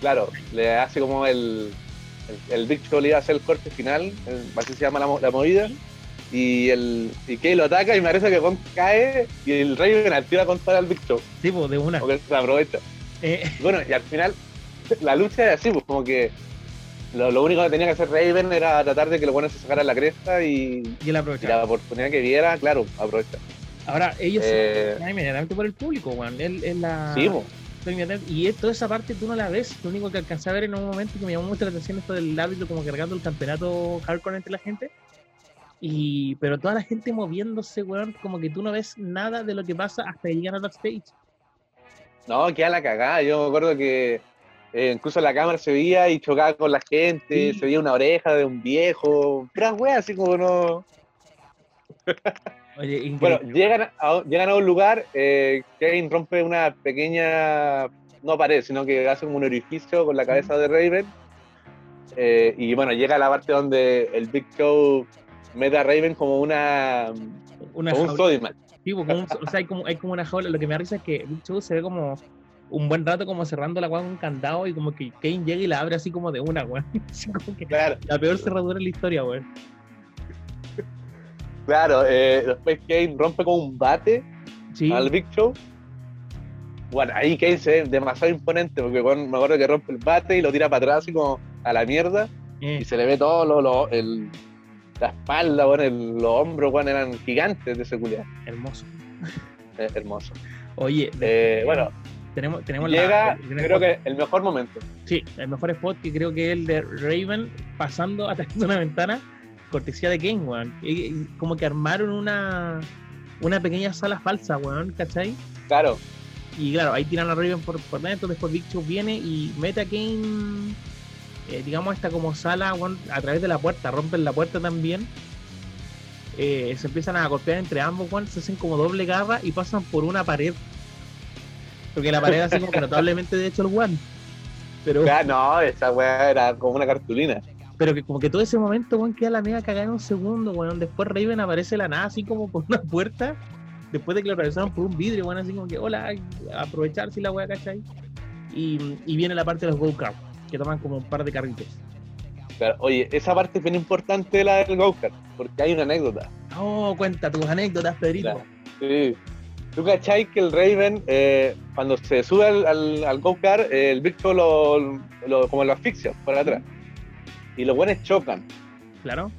Claro, le hace como el, el, el Big Show le iba a hacer el corte final, el- así se llama la, la movida, y el y Kane lo ataca y me parece que Gon cae y el Raven al tiro a contar al Big Show, Sí, pues, de una. porque se aprovecha. Eh, Bueno, y al final la lucha es así, pues como que lo, lo único que tenía que hacer Raven era tratar de que los buenos se sacaran la cresta y, y él y la oportunidad que viera, claro, aprovecha. Ahora, ellos Eh, se van inmediatamente por el público, weón. Él es la. Sí, inmediatamente- Y toda esa parte tú no la ves. Lo único que alcancé a ver en un momento que me llamó mucho la atención esto del árbitro como cargando el campeonato hardcore entre la gente. Y, pero toda la gente moviéndose, weón, como que tú no ves nada de lo que pasa hasta que llegan al backstage. No, queda la cagada. Yo me acuerdo que eh, incluso la cámara se veía y chocaba con la gente, Sí. se veía una oreja de un viejo, puras weas, así como no. Oye. Bueno, llegan a, llegan a un lugar, eh, Kane rompe una pequeña, no pared, sino que hace como un orificio con la cabeza de Raven. Eh, y bueno, llega a la parte donde el Big Show mete a Raven como una una como un Sodiman. sí, pues, como un- o sea, hay como, hay como una jaula. Lo que me da risa es que Big Show se ve como un buen rato como cerrando la weá con un candado y como que Kane llega y la abre así como de una, weón. Claro, la peor cerradura en la historia, weón. claro. eh, después Kane rompe con un bate Sí. al Big Show. Bueno, ahí Kane se ve demasiado imponente porque bueno, me acuerdo que rompe el bate y lo tira para atrás así como a la mierda eh, y se le ve todo lo, lo- el, la espalda, bueno, el- los hombros, bueno, eran gigantes de seguridad. hermoso. Eh, hermoso. Oye, bueno, tenemos, tenemos la- llega, creo que el mejor momento. Sí, el mejor spot que creo que es el de Raven pasando a través de una ventana, cortesía de Kane, weón. Como que armaron una, una pequeña sala falsa, weón, ¿cachai? Claro, Y claro, ahí tiran a Raven por, por dentro, después Big Show viene y mete a Kane eh, digamos, esta como sala, weón, a través de la puerta, rompen la puerta también. Eh, se empiezan a golpear entre ambos, weón, se hacen como doble garra y pasan por una pared. Porque la pared hace como que notablemente de hecho el weón. Pero, Ya, no, esa weá era como una cartulina. pero que como que todo ese momento, weón, queda la media cagada en un segundo, weón. Después Raven aparece la nada, así como por una puerta. Después de que lo atravesaron por un vidrio, weón, así como que, hola, aprovechar si la weá, ¿cachai? Y, y viene la parte de los go-karts, que toman como un par de carritos. Claro, oye, esa parte es bien importante de la del go-kart, porque hay una anécdota. Oh, cuenta tus anécdotas, Pedrito. Claro. Sí. ¿Tú cachai que el Raven, eh, cuando se sube al, al, al go-kart, eh, el bicho lo, lo- como lo asfixia por atrás? Y los buenos chocan. Claro.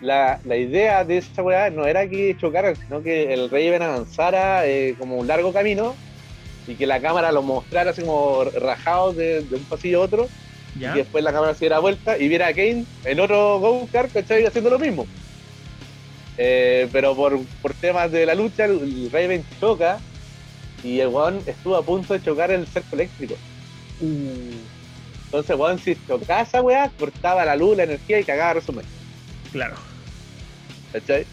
La, la idea de esa weá no era que chocaran, sino que el Raven avanzara eh, como un largo camino y que la cámara lo mostrara así como rajado de, de un pasillo a otro Ya. y después la cámara se diera vuelta y viera a Kane en otro go-kart, ¿cachai? Haciendo lo mismo. Eh, pero por, por temas de la lucha, el, Raven choca y el weón estuvo a punto de chocar el cerco eléctrico. Uh, Entonces, weón, si chocaba esa weá, cortaba la luz, la energía y cagaba resumen. claro. ¿cachai?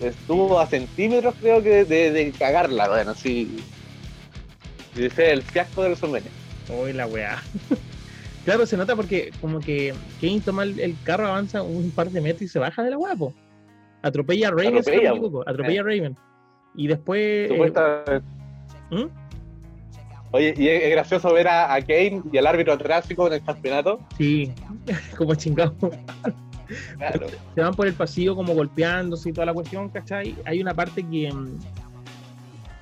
Estuvo a centímetros, creo que, de, de cagarla, bueno, de ser el fiasco de WrestleMania. Uy, la weá. claro, se nota porque como que Kane toma el, el carro, avanza un par de metros y se baja de la weá, po. Atropella a Raven, si no me Atropella, equivoco, atropella a Raven. Y después... eh, Supuestamente. ¿Mm? Oye, y es, gracioso ver a, a Kane y al árbitro tráfico en el campeonato. sí, como chingado. Claro. se van por el pasillo como golpeándose y toda la cuestión, ¿cachai? Hay una parte que mm,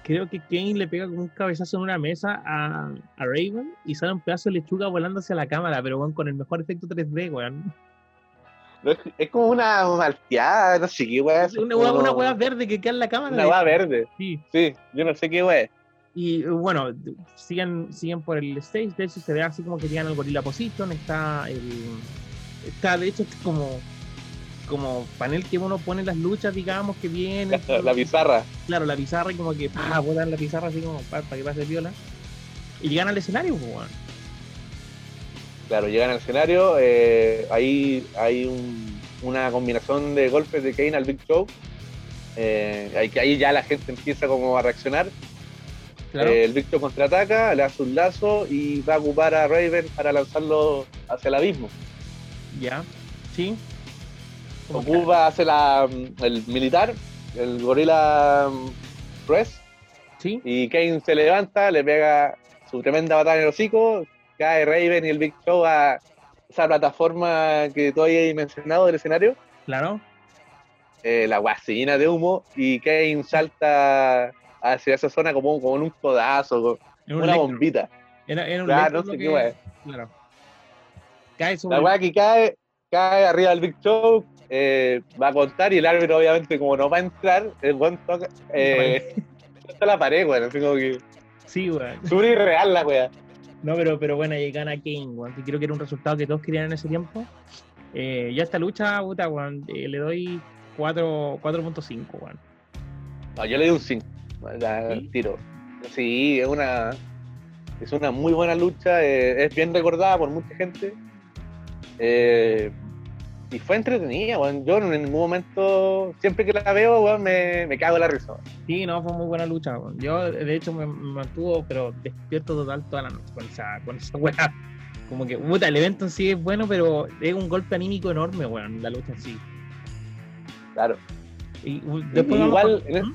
creo que Kane le pega con un cabezazo en una mesa a, a Raven y sale un pedazo de lechuga volando hacia la cámara, pero weón, con el mejor efecto 3D, weón. No, es, es como una malteada, no sé qué weá. Una hueá, como- una hueá verde que queda en la cámara. Una weá verde. Sí. Sí, yo no sé qué weá. Y bueno, siguen, siguen por el stage, de hecho se ve así como que llegan al Gorilla Position, está el. Está de hecho este como como panel que uno pone las luchas, digamos, que viene. La pizarra. Claro, la pizarra y como que pa, botan la pizarra así como para, que pase viola. Y llegan al escenario, pues, weón. Claro, llegan al escenario, eh, ahí hay un- una combinación de golpes de Kane al Big Show. Eh, ahí, que ahí ya la gente empieza como a reaccionar. Claro. Eh, el Big Show contraataca, le hace un lazo y va a ocupar a Raven para lanzarlo hacia el abismo. ya. Sí. Ocupa, hace la, el militar, el gorila mm, press, Sí. y Kane se levanta, le pega su tremenda batalla en el hocico, cae Raven y el Big Show a esa plataforma que tú habías mencionado del escenario. Claro. eh, la weá se llena de humo y Kane salta hacia esa zona como, como en un codazo, con un una electro. bombita. Era, era un Claro, electro no sé lo qué que- weá. Claro. Cae sobre La weá que cae, cae arriba del Big Show, eh, va a contar y el árbitro obviamente como no va a entrar, el buen toca, eh, la pared, weón, así como que Sí, weón. súper irreal la weá. No, pero, pero bueno, ahí gana Kane, weón, que creo que era un resultado que todos querían en ese tiempo. Eh, ya esta lucha, puta, weón, eh, le doy 4 4.5, weón. No, yo le di un 5 al ¿Sí? tiro. Sí, es una es una muy buena lucha, eh, es bien recordada por mucha gente. Eh, y fue entretenida, weón. Yo en ningún momento, siempre que la veo, weón, me, me cago en la risa. Sí, no, fue muy buena lucha, weón. Yo, de hecho, me, me mantuvo, pero despierto total toda la noche con esa, con esa weá. Como que, puta, el evento en sí es bueno, pero es un golpe anímico enorme, weón, la lucha en sí. Claro. Y, después igual, con- en el- ¿Mm?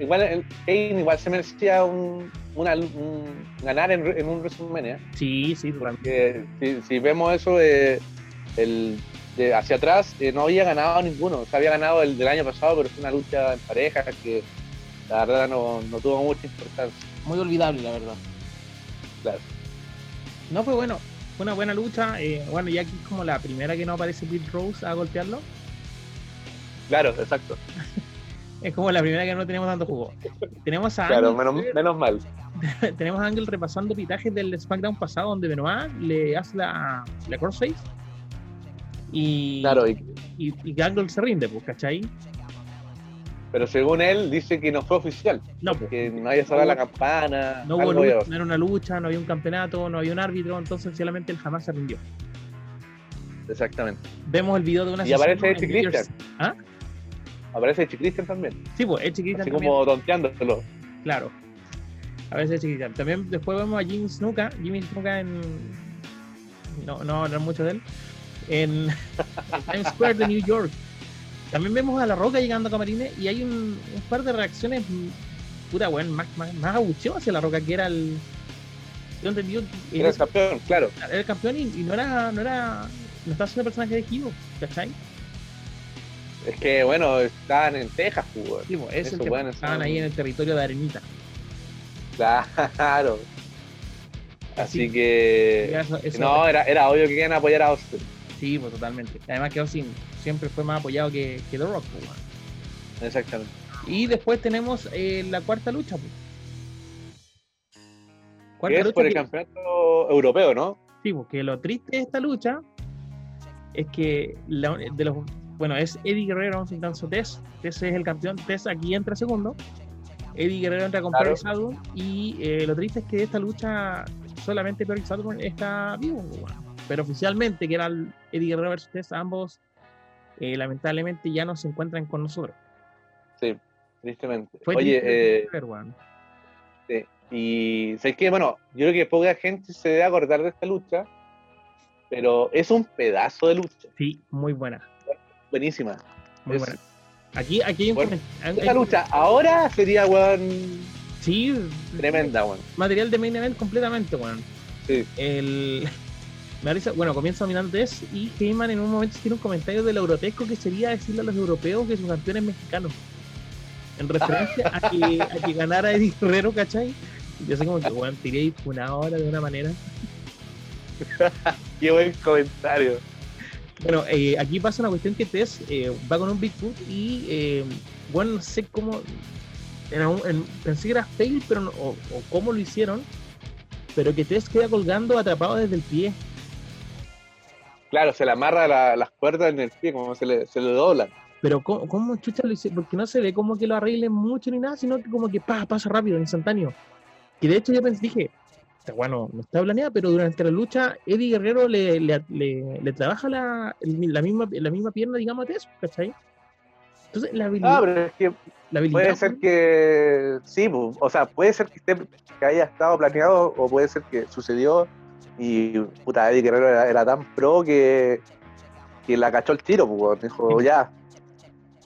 Igual el Kane igual se merecía un, una- un- ganar en, en un WrestleMania. Sí, sí, totalmente. Porque si, si vemos eso el, de hacia atrás, eh, no había ganado ninguno. O sea, había ganado el del año pasado, pero fue una lucha en pareja que la verdad no, no tuvo mucha importancia. Muy olvidable, la verdad. Claro. No fue bueno, fue una buena lucha. eh, bueno, ya aquí es como la primera que no aparece Pete Rose a golpearlo. Claro, exacto. Es como la primera que no tenemos tanto jugo. Tenemos a Claro, menos, menos mal. tenemos a Angle repasando pitajes del SmackDown pasado, donde Benoit le hace la, la crossface. Y, Claro, y- y, y que Angle se rinde, pues, ¿cachai? pero según él, dice que no fue oficial, No, pues. que no había sonado la campana, No, hubo lucha, no era una lucha, no había un campeonato, no había un árbitro, entonces solamente él jamás se rindió. Exactamente. Vemos el video de una Y aparece New Christian. ¿Ah? Aparece Edge Christian también. Sí, pues Edge Christian Así también. como tonteándolo. Claro. A veces chiquita. También después vemos a Jimmy Snuka. Jimmy Snuka en. No, no hablar mucho de él. En, en Times Square de New York. También vemos a La Roca llegando a Camarines y hay un, un par de reacciones puta weón, más, más, más abucheo hacia La Roca, que era el. Yo entendí que Era el campeón, claro. era el campeón y, y no era. no era. no estaba siendo personaje de Kibo, ¿cachai? Es que, bueno, estaban en Texas, pues. Sí, pues, es el Eso, que bueno, estaban ahí en el territorio de Arenita. Claro. Así Así que. Ya, eso- eso- No, era, era obvio que querían apoyar a Austin. Sí, pues totalmente. Además que Austin siempre fue más apoyado que, que The Rock. pues. Exactamente. Y después tenemos eh, la cuarta lucha. Pues. Que es lucha por el que- campeonato europeo, ¿no? sí, porque lo triste de esta lucha es que la- de los bueno es Eddie Guerrero enfrentando a Tess. Tess es el campeón. Tess aquí entra segundo. Eddie Guerrero entra con Claro. Perry Saturn. Y eh, lo triste es que esta lucha solamente Perry Saturn está vivo. pues, weón. Pero oficialmente, que era Eddie Guerrero versus Tess, ambos eh, lamentablemente ya no se encuentran con nosotros. Sí, tristemente. Fue Oye, triste eh, sí. y sé que, bueno, yo creo que poca gente se debe acordar de esta lucha, pero es un pedazo de lucha. Sí, muy buena. Buenísima. Muy Es- buena. Aquí, aquí hay un Bueno, coment- Esta hay- lucha ahora sería, weón, Sí, tremenda, weón. material de main event completamente, weón. Sí. El. Me bueno, comienza dominando Tess y Heyman en un momento tiene un comentario de lo grotesco que sería decirle a los europeos que su campeón es mexicano. En referencia a que, a que ganara Eddie Guerrero, ¿cachai? Y yo sé como que, weón, tiré una hora de una manera. Qué buen comentario. Bueno, eh, aquí pasa una cuestión que Tess eh, va con un Bigfoot y, eh, bueno, no sé cómo. Era un- en- pensé que era fail, pero no- o, o cómo lo hicieron, pero que Tess queda colgando atrapado desde el pie. Claro, se le amarra la- las cuerdas en el pie, como se le, se le doblan. Pero ¿cómo, cómo chucha lo hicieron? Porque no se ve como que lo arreglen mucho ni nada, sino que como que pa, pasa rápido, instantáneo. Y de hecho yo pensé, dije, "Esta bueno, no está planeada, pero durante la lucha Eddie Guerrero le, le, le- le trabaja la, misma, la misma pierna, digamos, a Tess, ¿cachai? Entonces la habilidad... Ah, pero es que la habilidad puede ser que sí, o sea, puede ser que, esté, que haya estado planeado o puede ser que sucedió y puta, Eddie Guerrero era, era tan pro que, que la cachó el tiro, pues, dijo, Sí. ya,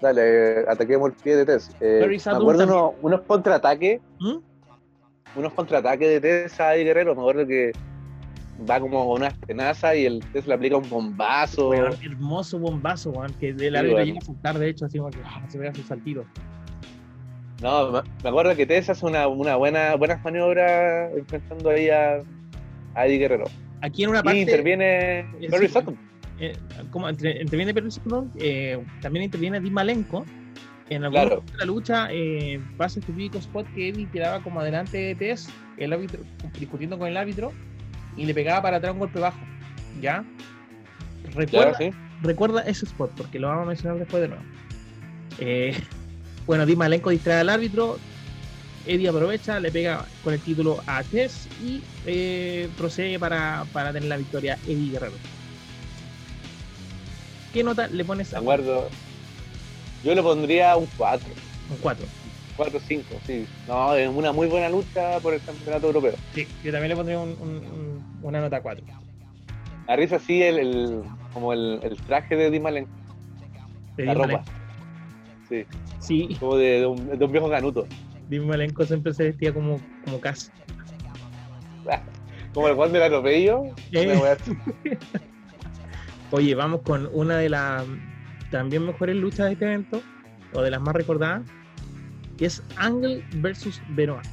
dale, ataquemos el pie de Tess. Eh, me acuerdo también. unos, contraataques, ¿Mm? unos contraataques de Tess a Eddie Guerrero, me acuerdo que va como con una tenaza y el Tess le aplica un bombazo. Hermoso bombazo, weón, que Sí, árbitro weón. llega a saltar, de hecho, así como que ah, se pega su saltito. No, me me acuerdo que Tess hace una, una buena, buenas maniobras enfrentando ahí a, a Eddie Guerrero. Aquí en una Y parte... interviene eh, Barry sí, Sutton. eh, como interviene Perry Saturn, eh, también interviene Dean Malenko. En algún Claro. momento de la lucha eh, pasa este típico spot que Eddie quedaba como adelante de Tess, el árbitro discutiendo con el árbitro y le pegaba para atrás un golpe bajo. ¿Ya? Recuerda, sí. recuerda ese spot porque lo vamos a mencionar después de nuevo. Eh, bueno, Dean Malenko distrae al árbitro. Eddie aprovecha, le pega con el título a Tess y eh, procede para, para tener la victoria Eddie Guerrero. ¿Qué nota le pones De a acuerdo. Yo le pondría un 4, un 4? 4 5, sí. No, es una muy buena lucha por el campeonato europeo. Sí, yo también le pondría un- un- un- una nota 4. La risa sí, el, el- como el, el traje de Dimalen, la ropa. Sí, Sí, como de, de un, de un viejo canuto. Dean Malenko siempre se vestía como, como casi. Como el Juan del atropello. Eh. Oye, vamos con una de las también mejores luchas de este evento, o de las más recordadas, que es Angle versus Benoit.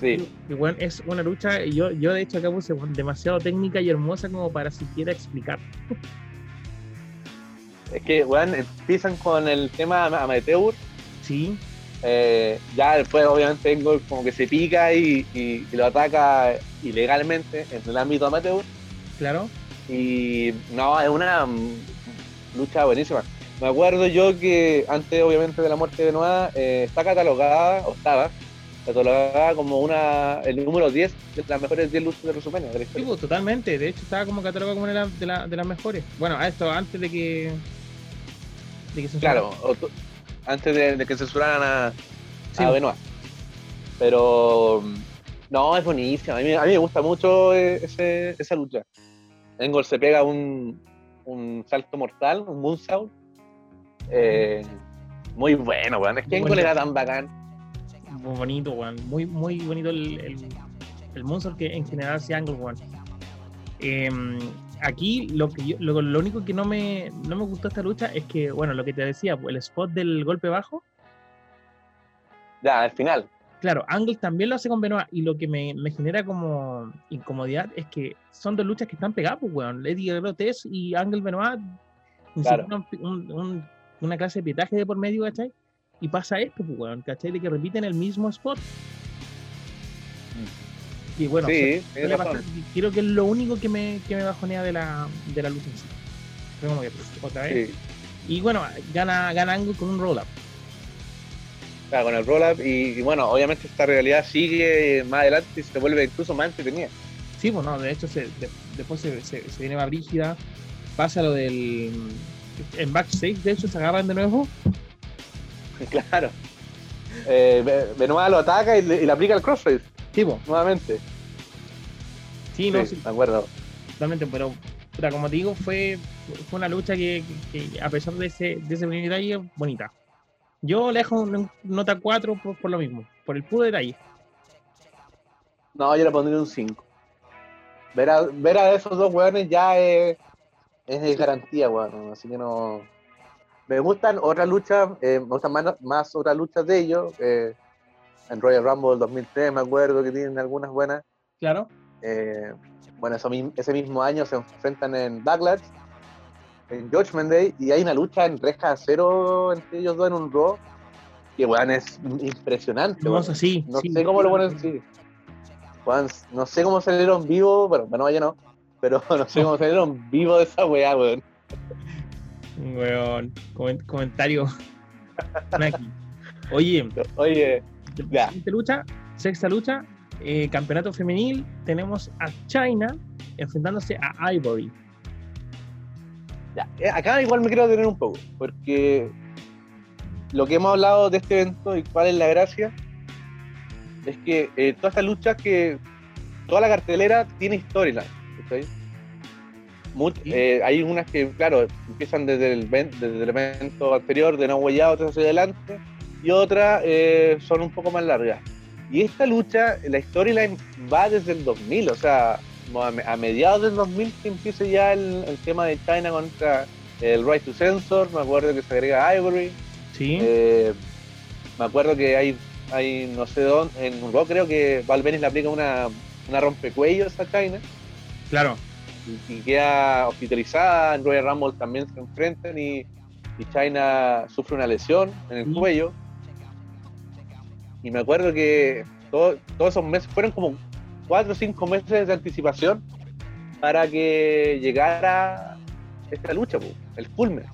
Sí, Y bueno, es una lucha, yo, yo de hecho acá puse bueno, demasiado técnica y hermosa como para siquiera explicar. Es que, weón, empiezan con el tema ama- amateur. Sí, eh, ya después, obviamente, Engel como que se pica y, y- y lo ataca ilegalmente en el ámbito amateur. claro. Y no, es una lucha buenísima. Me acuerdo yo que antes, obviamente, de la muerte de Noah, eh, está catalogada, o estaba, catalogada como una el número 10 de las mejores 10 luchas de WrestleMania. Sí, pues, totalmente. De hecho, estaba como catalogado como una de, las- de, la- de las mejores. Bueno, a esto antes de que. De que se Claro, antes de, de que censuraran a, Sí, a. Benoit. Pero mm, no, es buenísima. A mí, a mí me gusta mucho eh, ese- esa lucha. Engel se pega un, un salto mortal, un moonsault. Eh, muy bueno, weón. Es que Engel era tan bacán. Muy bonito, weón. Muy, muy bonito el, el, el Monster que en general hace Angle, weón. Em, aquí lo que yo- lo, lo único que no me, no me gustó esta lucha es que, bueno, lo que te decía, el spot del golpe bajo, Ya, al final. claro, Angle también lo hace con Benoit y lo que me, me genera como incomodidad es que son dos luchas que están pegadas, pues, weón. Eddie Guerrero Tess y Angle Benoit Claro. un- una clase de pietaje de por medio, ¿cachai? Y pasa esto, pues, weón, ¿cachai? De que repiten el mismo spot. Y bueno, sí, creo que es lo único que me, que me bajonea de la, de la lucha en sí. Que, pues, otra vez. Sí. Y bueno, gana, gana Angle con un roll-up. Claro, con el roll-up. Y, y bueno, obviamente esta realidad sigue más adelante y se vuelve incluso más entretenida. Sí, pues no, de hecho se, de- después se, se, se viene más brígida. Pasa lo del. En backstage, de hecho, se agarran de nuevo. Claro. Eh, Benoit lo ataca y le, y le aplica el crossface Sí, nuevamente. Sí, no, Sí, sí, me acuerdo. totalmente, pero puta, como te digo, fue, fue una lucha que, que- que a pesar de ese, de ese primer detalle, bonita. Yo le dejo nota 4 por, por lo mismo, por el puro detalle. No, yo le pondría un 5. Ver a, ver a esos dos weones ya es, es de garantía, weón. Así que no. Me gustan otras luchas, eh, me gustan más, más otras luchas de ellos. eh, en Royal Rumble 2003 me acuerdo que tienen algunas buenas. Claro. Eh, bueno, eso ese mismo año se enfrentan en Backlash, en Judgment Day, y hay una lucha en reja cero entre ellos dos en un Raw. Que, weón, es impresionante. Hermoso, sí. No sí. sé cómo lo ponen. Weón, no sé cómo salieron vivos, bueno, bueno, ya no, pero no sé cómo salieron vivos de esa weá, weón. Weón, comen- comentario. Oye, Oye, Ya. siguiente lucha, sexta lucha, eh, campeonato femenil, tenemos a China enfrentándose a Ivory. ya, eh, acá igual me quiero detener un poco, porque lo que hemos hablado de este evento y cuál es la gracia, es que eh, todas estas luchas que toda la cartelera tiene Sí. eh, hay unas que, claro, empiezan desde el, ven- desde el evento anterior de No Way Out hacia adelante, y otras eh, son un poco más largas. Y esta lucha, la storyline va desde el 2000, o sea, a, me- a mediados del 2000 que empieza ya el, el tema de China contra el Right to Censor, me acuerdo que se agrega Ivory, Sí, eh, me acuerdo que hay, hay no sé dónde, en Raw creo que Val Venis le aplica una, una rompecuellos a China claro. y, y queda hospitalizada, en Royal Rumble también se enfrentan y, y China sufre una lesión en el Sí. cuello. Y me acuerdo que todo- todos esos meses fueron como cuatro o cinco meses de anticipación para que llegara esta lucha, po, el culmen.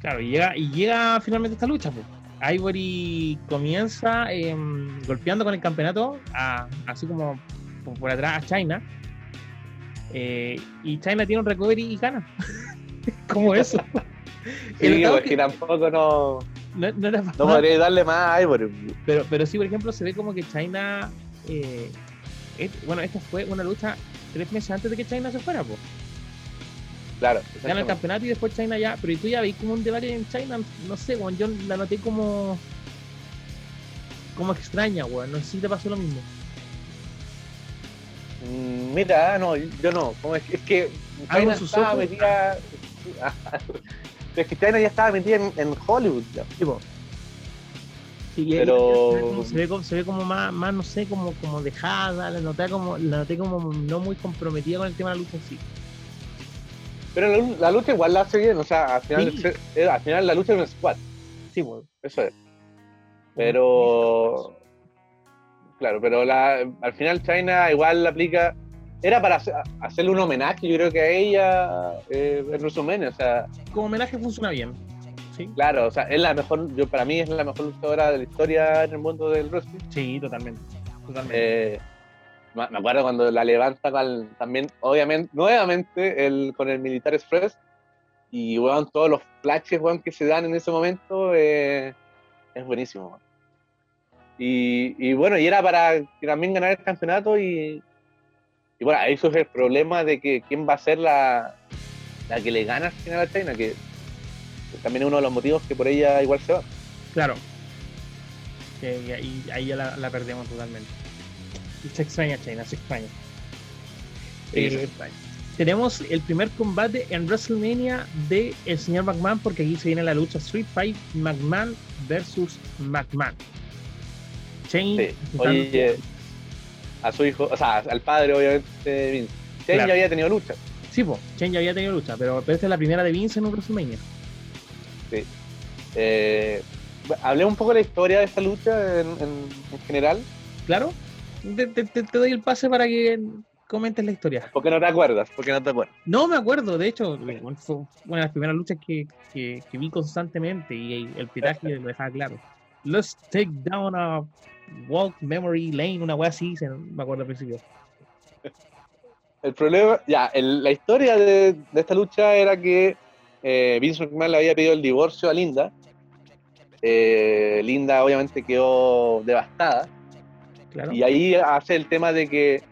Claro, y llega, y llega finalmente esta lucha. Pues. Ivory comienza em, golpeando con el campeonato, a- así como por, por atrás a China. Eh, y China tiene un recovery y gana. como eso. Sí, que tampoco no, no, no era no podría darle más a Ivory. pero, pero sí, por ejemplo, se ve como que China. eh, es- bueno, esta fue una lucha tres meses antes de que China se fuera. Pues. Claro, Gana el campeonato y después China ya. Pero tú ya veis como un debate en China, no sé, weón. Yo la noté como. como extraña, weón. No sé si te pasó lo mismo. Mm, Mira, no, yo no. Como es, que- es que Algo China estaba ojos. metida. es que China ya estaba metida en, en Hollywood. ya. Tipo. Sí, y Pero- se ve como- se ve más, más, no sé, como, como dejada, la noté como, la noté como no muy comprometida con el tema de la lucha en sí. Pero la, la lucha igual la hace bien. O sea, al final, Sí. se- eh, al final la lucha es un squad. Sí, pues. Eso es. Pero. Claro, pero la, al final China igual la aplica. Era para hacer- hacerle un homenaje, yo creo que a ella eh, en resumen. O sea, Como homenaje funciona bien. Sí, claro, o sea, es la mejor, yo para mí es la mejor luchadora de la historia en el mundo del wrestling. sí, totalmente. Totalmente. Eh, me acuerdo cuando la levanta también, obviamente, nuevamente el, con el Militar Express y weón, todos los flashes weón, que se dan en ese momento eh, es buenísimo. Y, bueno, y era para también ganar el campeonato y, y bueno, ahí surge el problema de que quién va a ser la, la que le gana al final a China, que también es uno de los motivos que por ella igual se va. Claro. y ahí ya la, perdemos totalmente. se extraña China, se extraña. Eh, tenemos el primer combate en WrestleMania de el señor McMahon, porque aquí se viene la lucha Street Fight McMahon versus McMahon. Shane Oye, a su hijo, o sea, al padre, obviamente, Vince. Shane ya había tenido lucha. Sí, pues, Shane ya había tenido lucha, pero, esta es la primera de Vince en un WrestleMania. Sí. Eh, hablé un poco de la historia de esta lucha en, general. Claro. te, doy el pase para que comentes la historia. ¿Por qué no te acuerdas? ¿Por no te acuerdas? No me acuerdo, de hecho, fue una de las primeras luchas que, que, vi constantemente y el piraje lo dejaba claro. Let's take down a walk memory lane, una wea así, me acuerdo al principio. El problema, ya, la historia de, esta lucha era que eh, Vince McMahon le había pedido el divorcio a Linda. Eh, Linda obviamente quedó devastada. Y ahí hace el tema de que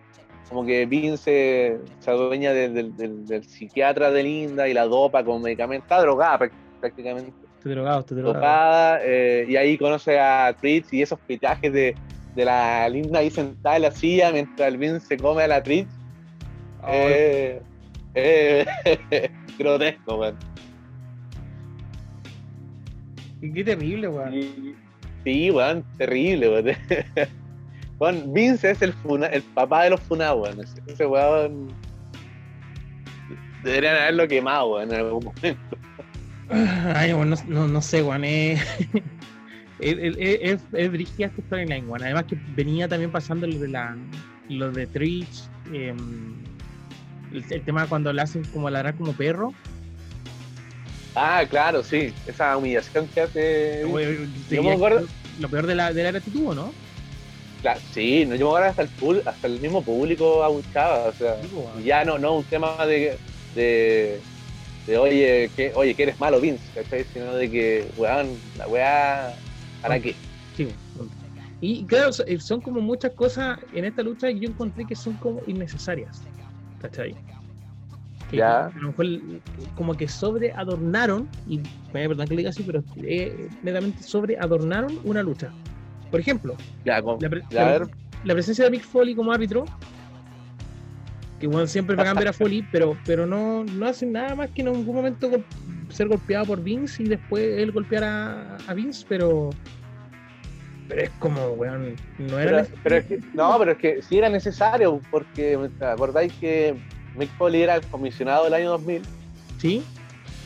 como que Vince se adueña del, psiquiatra de Linda y la dopa con medicamentos, está drogada prácticamente. Drogado, drogado. Eh, y ahí conoce a Tritz y esos pitajes de, la Linda ahí sentada en la silla mientras el Vince se come a la Tritz. Eh, eh, grotesco, weón. Qué terrible, weón. Sí, weón, terrible, weón. Juan Vince es el, el papá de los funados, weón. Ese weón. Deberían haberlo quemado, weón, en algún momento. Ay, bueno, no, no, sé, weón. Eh, es, es, brígida esta storyline, weón. Además que venía también pasando lo de la lo de Trish, em, el, tema cuando le hacen como ladrar como perro. Ah, claro, sí. Esa humillación que hace. Yo me acuerdo. Lo peor de la, de la actitud, ¿no? sí, no, yo me hasta el, hasta el mismo público abuchaba, o sea, ya no, no un tema de, de, oye, que, oye, que eres malo, Vince, ¿cachai? Sino de que, weón, la weá, ¿para qué? Sí, y claro, eh, son como muchas cosas en esta lucha y yo encontré que son como innecesarias, ¿cachai? ya. A lo mejor como que sobre adornaron, y me perdón que lo diga así, pero eh, netamente sobre adornaron una lucha. Por ejemplo, la, presencia de Mick Foley como árbitro, que bueno, siempre va a cambiar a Foley, pero, pero no, no hacen nada más que en algún momento ser golpeado por Vince y después él golpear a, Vince, pero pero es como, weón, no era pero, No, pero es que sí era necesario, porque acordáis que Mick Foley era el comisionado del año 2000? Sí.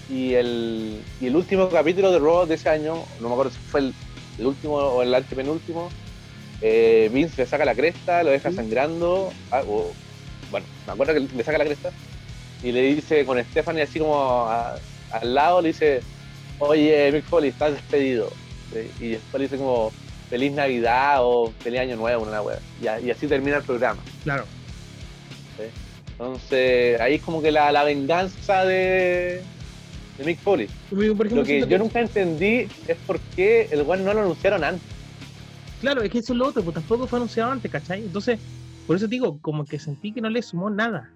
Y el, y el último capítulo de Raw de ese año, no me acuerdo si fue el el último o el antepenúltimo, eh, Vince le saca la cresta, lo deja sangrando. Ah, bueno, me acuerdo que le saca la cresta y le dice con Stephanie así como al lado, le dice, oye Mick Foley, estás despedido. Y después le dice como feliz Navidad o feliz Año Nuevo, una wea. Y, así termina el programa. Claro. Entonces, ahí es como que la venganza de, de Mick Foley. lo que yo nunca entendí es por qué el One no lo anunciaron antes. Claro, es que eso es lo otro, pues tampoco fue anunciado antes, ¿cachai? Entonces, por eso digo, como que sentí que no le sumó nada.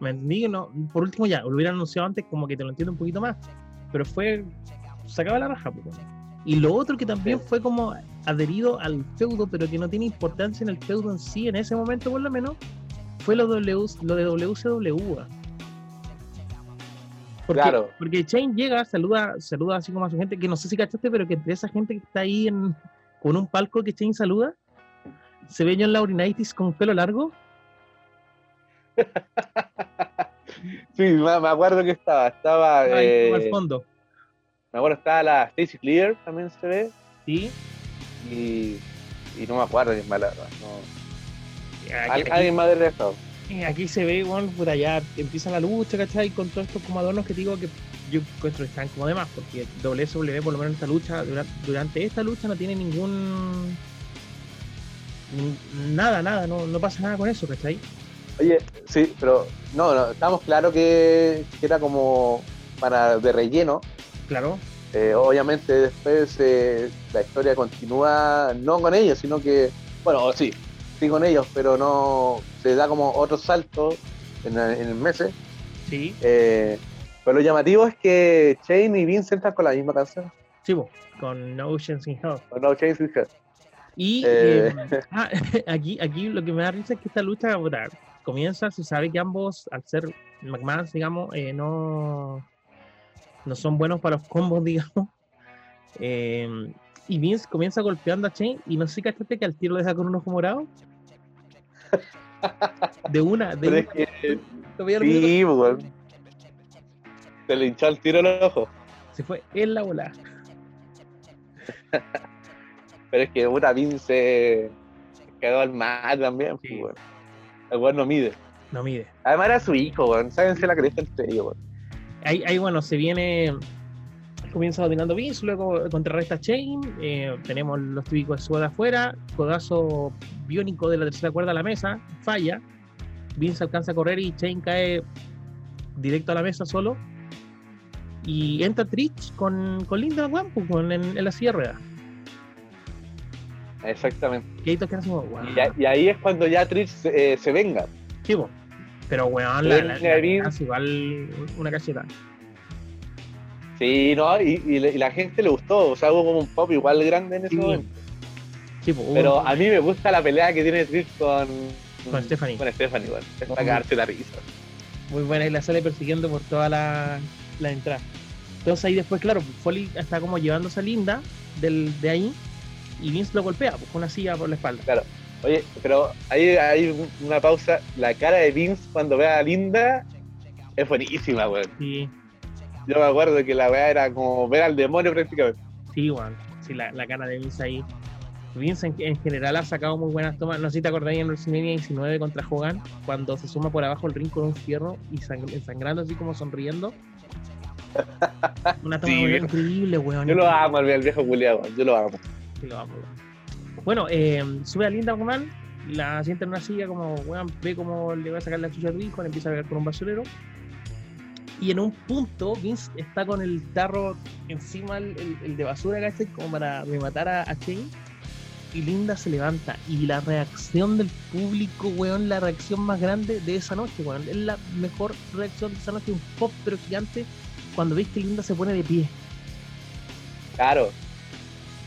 Me entendí no, por último ya, lo hubieran anunciado antes, como que te lo entiendo un poquito más. Pero fue, sacaba la raja, pues. Y lo otro que también fue como adherido al feudo, pero que no tiene importancia en el feudo en sí, en ese momento por lo menos, fue lo, w, lo de WCW. Porque, claro. porque Shane llega, saluda, saluda así como a su gente, que no sé si cachaste, pero que entre esa gente que está ahí en, con un palco que Shane saluda, se ve John Laurinaitis con pelo largo. sí, me, acuerdo que estaba, estaba ahí, eh, al fondo. Me acuerdo estaba la Stacy Clear, también se ve. Sí. Y, y no me acuerdo quién más no. Alguien más de estado aquí se ve, bueno, por allá empieza la lucha, ¿cachai? Con todos estos como adornos que digo que yo encuentro que están como de más, porque WSW, por lo menos esta lucha, durante, esta lucha no tiene ningún nada, nada, no, no pasa nada con eso, ¿cachai? Oye, sí, pero no, no, estamos claros que, que era como para de relleno. Claro. Eh, obviamente después eh, la historia continúa no con ellos, sino que, bueno, sí, sí con ellos, pero no se da como otro salto en, en el mes. Sí. Eh, pero lo llamativo es que Shane y Vince entran con la misma canción. Sí, con No Oceans in Hell. Con No Chains in Hell. Y Eh. eh, ah, aquí, aquí lo que me da risa es que esta lucha puta, comienza, se sabe que ambos, al ser McMahon, digamos, eh, no, no son buenos para los combos, digamos. Eh, y Vince comienza golpeando a Shane y no sé si cachaste que al tiro le deja con un ojo morado. De una, de una. que, sí. Se le hinchó el tiro en los ojos. Se fue en la bola. Pero es que puta Vince quedó al mal también, pues, Sí. weón. El weón no mide. No mide. Además era su hijo, weón. Sábense la cresta entre ellos, weón. ahí, ahí, bueno, se viene. Comienza dominando Vince, luego contrarresta Chain. eh, tenemos los típicos de de afuera. Codazo biónico de la tercera cuerda a la mesa. Falla. Vince alcanza a correr y Chain cae directo a la mesa solo. Y entra Trish con, con Linda One pues, en, en la silla de ruedas. Exactamente. Y ahí es cuando ya Trish se, eh, se venga. Sí, po. Pero weón, la, igual una cacheta. Sí, no, y, y le- y la gente le gustó. O sea, hubo como un pop igual grande en ese Sí. momento. Sí, po, Pero a mí me gusta la pelea que tiene Trish con, Con Stephanie. Con Stephanie, weón. Es Muy- para la risa. muy buena y la sale persiguiendo por toda la, la entrada. Entonces ahí después, claro, Foley está como llevándose a Linda del, de ahí y Vince lo golpea pues, con una silla por la espalda. Oye, pero ahí hay una pausa. La cara de Vince cuando ve a Linda es buenísima, weón. Sí, Yo me acuerdo que la weá era como ver al demonio prácticamente. sí, Juan. Sí, la, la cara de Vince ahí. Vince en, en general ha sacado muy buenas tomas. No sé si te acordáis en WrestleMania 19 contra Hogan, cuando se suma por abajo el ring con un fierro y sang- ensangrando así como sonriendo. Una toma Sí, increíble, weón. Yo lo amo al al viejo culiado, weón. Yo lo amo. Lo amo. Bueno, eh, sube a Linda Woman, la sienta en una silla, como, weón, ve cómo le va a sacar la chucha a hijo, le empieza a pegar con un basurero. Y en un punto, Vince está con el tarro encima, el, el- el de basura, ¿cachai? Como para rematar a, a Shane. Y Linda se levanta. Y la reacción del público, weón, la reacción más grande de esa noche, weón. Es la mejor reacción de esa noche, un pop pero gigante, cuando ves que Linda se pone de pie. Claro.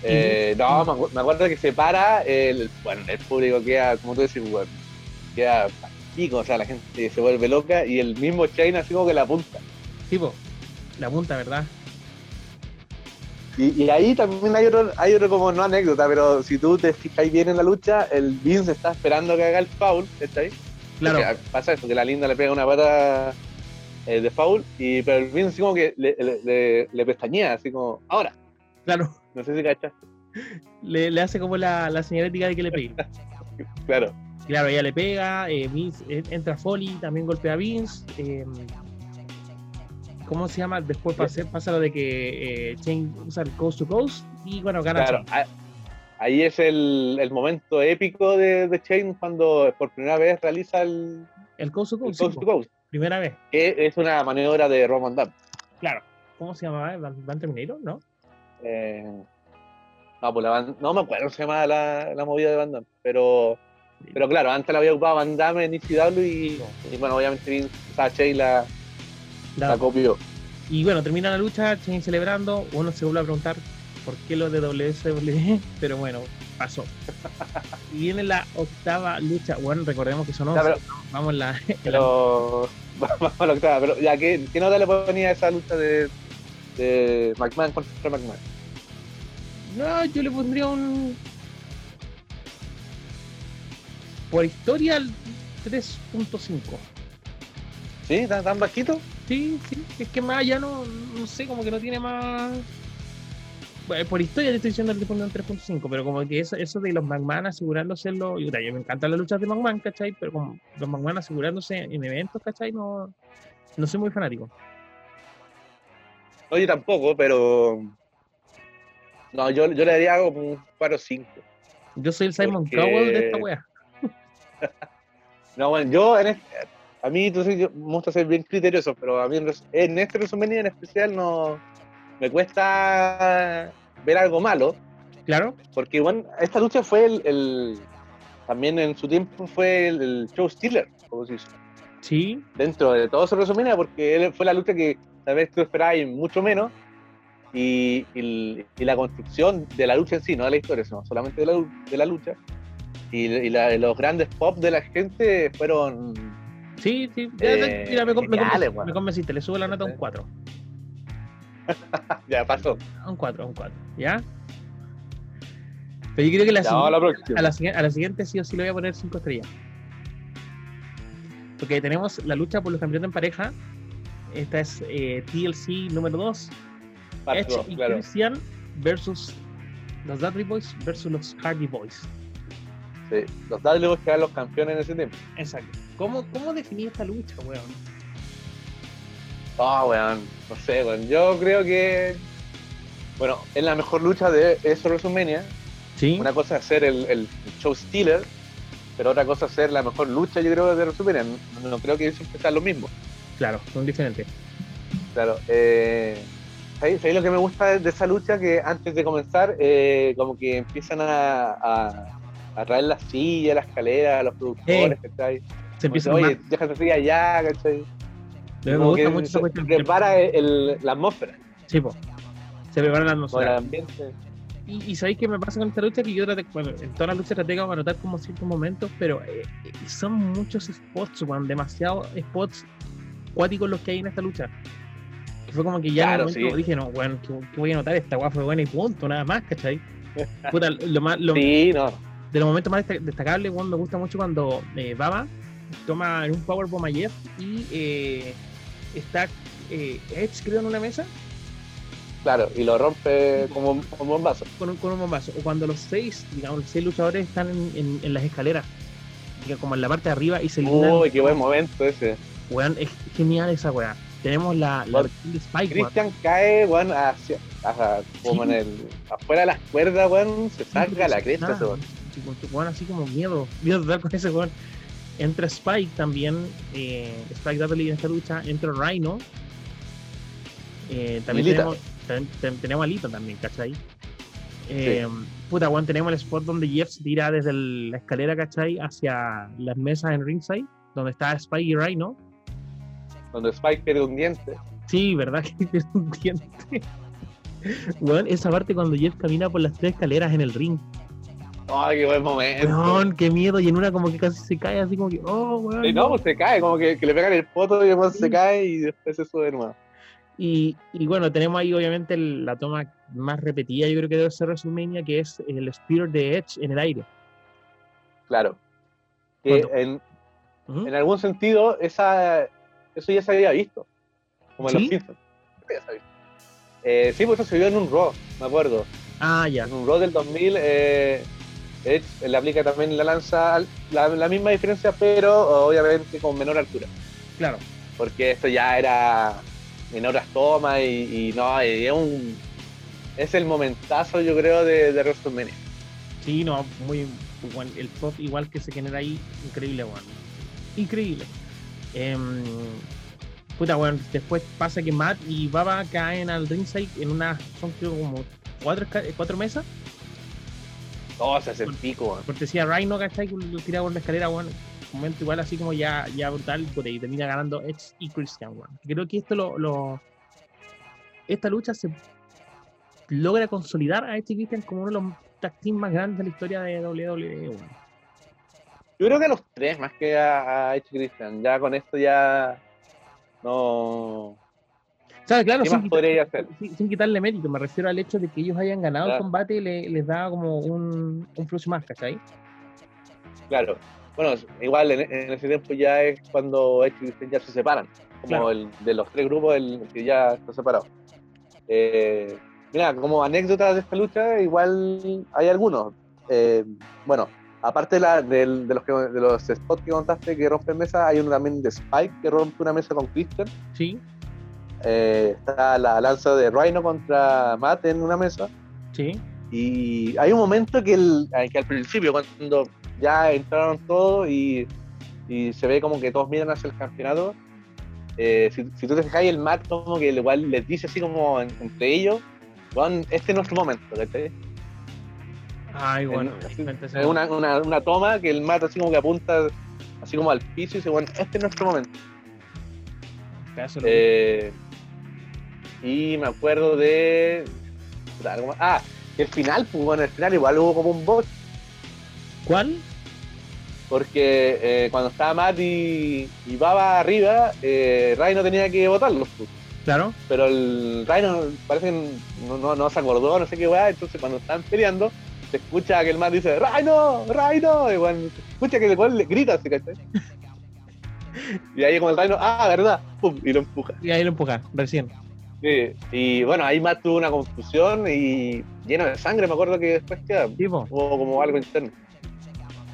Eh, no, me acu- me acuerdo que se para, el, bueno, el público queda, como tú decís, weón, queda pico, o sea, la gente se vuelve loca y el mismo Shane así como que la apunta. Tipo, la punta, ¿verdad? Y, y ahí también hay otro, hay otro como no anécdota, pero si tú te fijas bien en la lucha, el Vince está esperando que haga el foul, ¿está ahí? Claro. Porque pasa eso, que la linda le pega una pata eh, de foul, y, pero el Vince así como que le, le, le- le pestañea, así como, ahora, Claro, no sé si cachas. le, le hace como la, la señalética de que le pegue. Claro, Claro, ella le pega, eh, Vince, eh, entra Foley, también golpea a Vince. eh, ¿Cómo se llama? Después pasa, pasa lo de que eh, Shane usa el Coast to Coast y bueno, gana claro. Shane. a- Ahí es el, el momento épico de, de Shane cuando por primera vez realiza el, El Coast to el Coast, Coast sí, to Coast, primera vez. que es una maniobra de Roman Dam. Claro. ¿Cómo se llamaba? ¿Van, Van Terminator? ¿No? Eh, no, pues la Van- no me acuerdo cómo se llama la, la movida de Van Damme, pero, pero claro, antes la había ocupado Van Damme en ECW y, y bueno, obviamente Vince, Shane la, la copió. Y bueno, termina la lucha, Shane celebrando. Uno se vuelve a preguntar por qué lo de WSW, pero bueno, pasó. Y viene la octava lucha. Bueno, recordemos que son Ya, 11. pero, Vamos en la, en la- pero vamos a la octava, pero ya, ¿qué, qué nota le ponía a esa lucha de, de McMahon contra McMahon? No, yo le pondría un. Por historia, el 3.5. ¿Sí? ¿Tan, tan bajito? Sí, sí. Es que más allá no, no sé, como que no tiene más. Bueno, por historia te estoy diciendo que le pondría un 3.5, pero como que eso, eso de los McMahon asegurándose lo. Yo, yo me encantan las luchas de McMahon, ¿cachai? Pero como los McMahon asegurándose en eventos, ¿cachai? No, no soy muy fanático. Oye, tampoco, pero. No, yo, yo le daría como un 4 o 5. Yo soy el Simon Porque- Cowell de esta wea. No, bueno, yo en este, a mí entonces yo me gusta ser bien criterioso, pero a mí en, este resumen en especial no me cuesta ver algo malo, Claro. porque bueno, esta lucha fue el, el- también en su tiempo fue el, el show stealer, como se dice, Sí. dentro de todo su resumen, porque él fue la lucha que tal vez tú esperabas mucho menos, y, y- y la construcción de la lucha en sí, no de la historia, sino solamente de la, de la lucha, y, y la- los grandes pop de la gente fueron Sí, sí. Eh, mira, me, me me convenciste. Le subo la nota a un Sí. 4. ya pasó. A un 4, a un 4. ¿Ya? Pero yo creo que la, vamos a la a, la, a la siguiente sí o sí le voy a poner 5 estrellas. Porque tenemos la lucha por los campeonatos en pareja. Esta es eh, TLC número 2. Parte Edge y claro. Christian versus los Dudley Boys versus los Hardy Boys. Sí. Los Dudley Boys que eran los campeones en ese tiempo. Exacto. ¿Cómo, cómo esta lucha, weón? Ah, weón. No sé, weón. Yo creo que. Bueno, es la mejor lucha de eso WrestleMania. Sí. Una cosa es ser el, el show stealer, pero otra cosa es ser la mejor lucha, yo creo, de WrestleMania. No, no creo que siempre sean lo mismo. Claro, son diferentes. Claro. Eh, ¿sabéis, sabéis lo que me gusta de, esa lucha? Que antes de comenzar, eh, como que empiezan a, a, a traer las sillas, la escalera, a los productores, ¿cachai? Se empieza que, Oye, déjate así allá, ¿cachai? Me gusta que mucho se cuestión. prepara el- la atmósfera, Sí, po. Se preparan las con el atmósfera. ambiente. Y, y sabéis qué me pasa con esta lucha que yo traté, bueno, en todas las luchas traté de anotar como ciertos momentos, pero eh, eh, son muchos spots, weón, demasiados spots cuáticos los que hay en esta lucha. Que fue como que ya Claro, en un momento sí. dije, no, ¿qué, qué voy a anotar? Esta weá fue buena y punto, nada más, ¿cachai? Puta, lo más, lo, Sí, no. de los momentos más desta- destacables, weón, me gusta mucho cuando eh, Baba toma en un powerbomb a Jeff y eh, está eh, Edge, creo, en una mesa Claro, y lo rompe como, como un vaso. con un, con un bombazo. O cuando los seis, digamos, los seis luchadores están en, en- en las escaleras, como en la parte de arriba y se. Uy, qué buen momento ese. Weón, es genial esa weá. Tenemos la, la de Spike, weón. Cristian cae, weón, hacia, hacia- como Sí. en el, afuera de las cuerdas, weón, se saca la cresta ese weón. sí, weón así como miedo, miedo total con ese weón. Entra Spike también, eh, Spike Dudley en esta lucha, entra Rhino. Eh, también tenemos, ten- tenemos a Lita también, ¿cachai? Eh, Puta, weón, tenemos el spot donde Jeff se tira desde el- la escalera, ¿cachai? Hacia las mesas en ringside, donde está Spike y Rhino. Donde Spike pierde un diente. Sí, ¿verdad? Que tiene un diente. Weón, esa parte cuando Jeff camina por las tres escaleras en el ring. Ay, qué buen momento. Weón, qué miedo. Y en una como que casi se cae, así como que, oh, weón. Y no, pues se cae, como que, que le pegan el poto y después Sí. se cae y después se sube de nuevo. Y, y bueno, tenemos ahí obviamente la toma más repetida, yo creo que debe ser WrestleMania, que es el Spear de Edge en el aire. Claro. Que Cuando- en, ¿Mm? en algún sentido, esa, eso ya se había visto. Como en ¿Sí? los Simpsons. Eso ya se había visto. Eh, sí, pues eso se vio en un Raw, me acuerdo. Ah, ya. En un Raw del 2000, eh, Edge le aplica también la lanza, la, la misma diferencia, pero obviamente con menor altura. Claro. Porque esto ya era en otras tomas y, y no, y es un. Es el momentazo, yo creo, de, de WrestleMania. Sí, no, muy igual, el pop igual que se genera ahí, increíble, weón. Increíble. Em, puta, weón, después pasa que Matt y Baba caen al ringside en una, son creo como cuatro, cuatro mesas. Oh, se hace el pico, man. Cortesía Rhino, ¿cachai? Lo tira por la escalera, weón. Un momento igual así como ya, ya brutal, puta, y termina ganando Edge y Christian, weón. Creo que esto lo, lo- Esta lucha se logra consolidar a y Christian como uno de los tag team más grandes de la historia de WWE, weón. Yo creo que a los tres, más que a, a Edge y Christian. Ya con esto ya. No. ¿Sabes? Claro, ¿Qué sin, más podría hacer? sin- sin quitarle mérito, me refiero al hecho de que ellos hayan ganado el combate le- les da como un, un plus más, ¿cachai? Claro. Bueno, igual en, en ese tiempo ya es cuando Edge y Christian ya se separan. Como Claro. el de los tres grupos, el que ya está separado. Eh, mira, como anécdotas de esta lucha, igual hay algunos. Eh, bueno, aparte de, la- de los que, de los spots que contaste que rompen mesa, hay uno también de Spike que rompe una mesa con Christian. Sí, Eh, está la lanza de Rhino contra Matt en una mesa. sí. Y hay un momento que, el, que al principio, cuando ya entraron todos y, y se ve como que todos miran hacia el campeonato, eh, si, si, tú te fijas, el Matt como que igual les dice así como en, entre ellos, este es nuestro momento, ¿cachai? Ay, bueno. es una, una, una, toma que el Matt así como que apunta así como al piso y dice, bueno, este es nuestro momento. Eh, y me acuerdo de... Ah, el final, pues bueno, el final igual hubo como un bot. ¿Cuál? Porque eh, cuando estaba Matt y, y Baba arriba, eh, no tenía que votarlos. Pues. Claro. Pero el Rhino parece que no, no, se acordó, no sé qué weá, entonces cuando están peleando, se escucha que el Matt dice, Rhino, Rhino, y se escucha que el le grita, así, ¿cachai? y ahí como el Rhino, ah, verdad, pum, y lo empuja. Y ahí lo empuja, recién. Sí, y bueno, ahí Matt tuvo una confusión y lleno de sangre, me acuerdo que después queda, tipo. hubo como algo interno.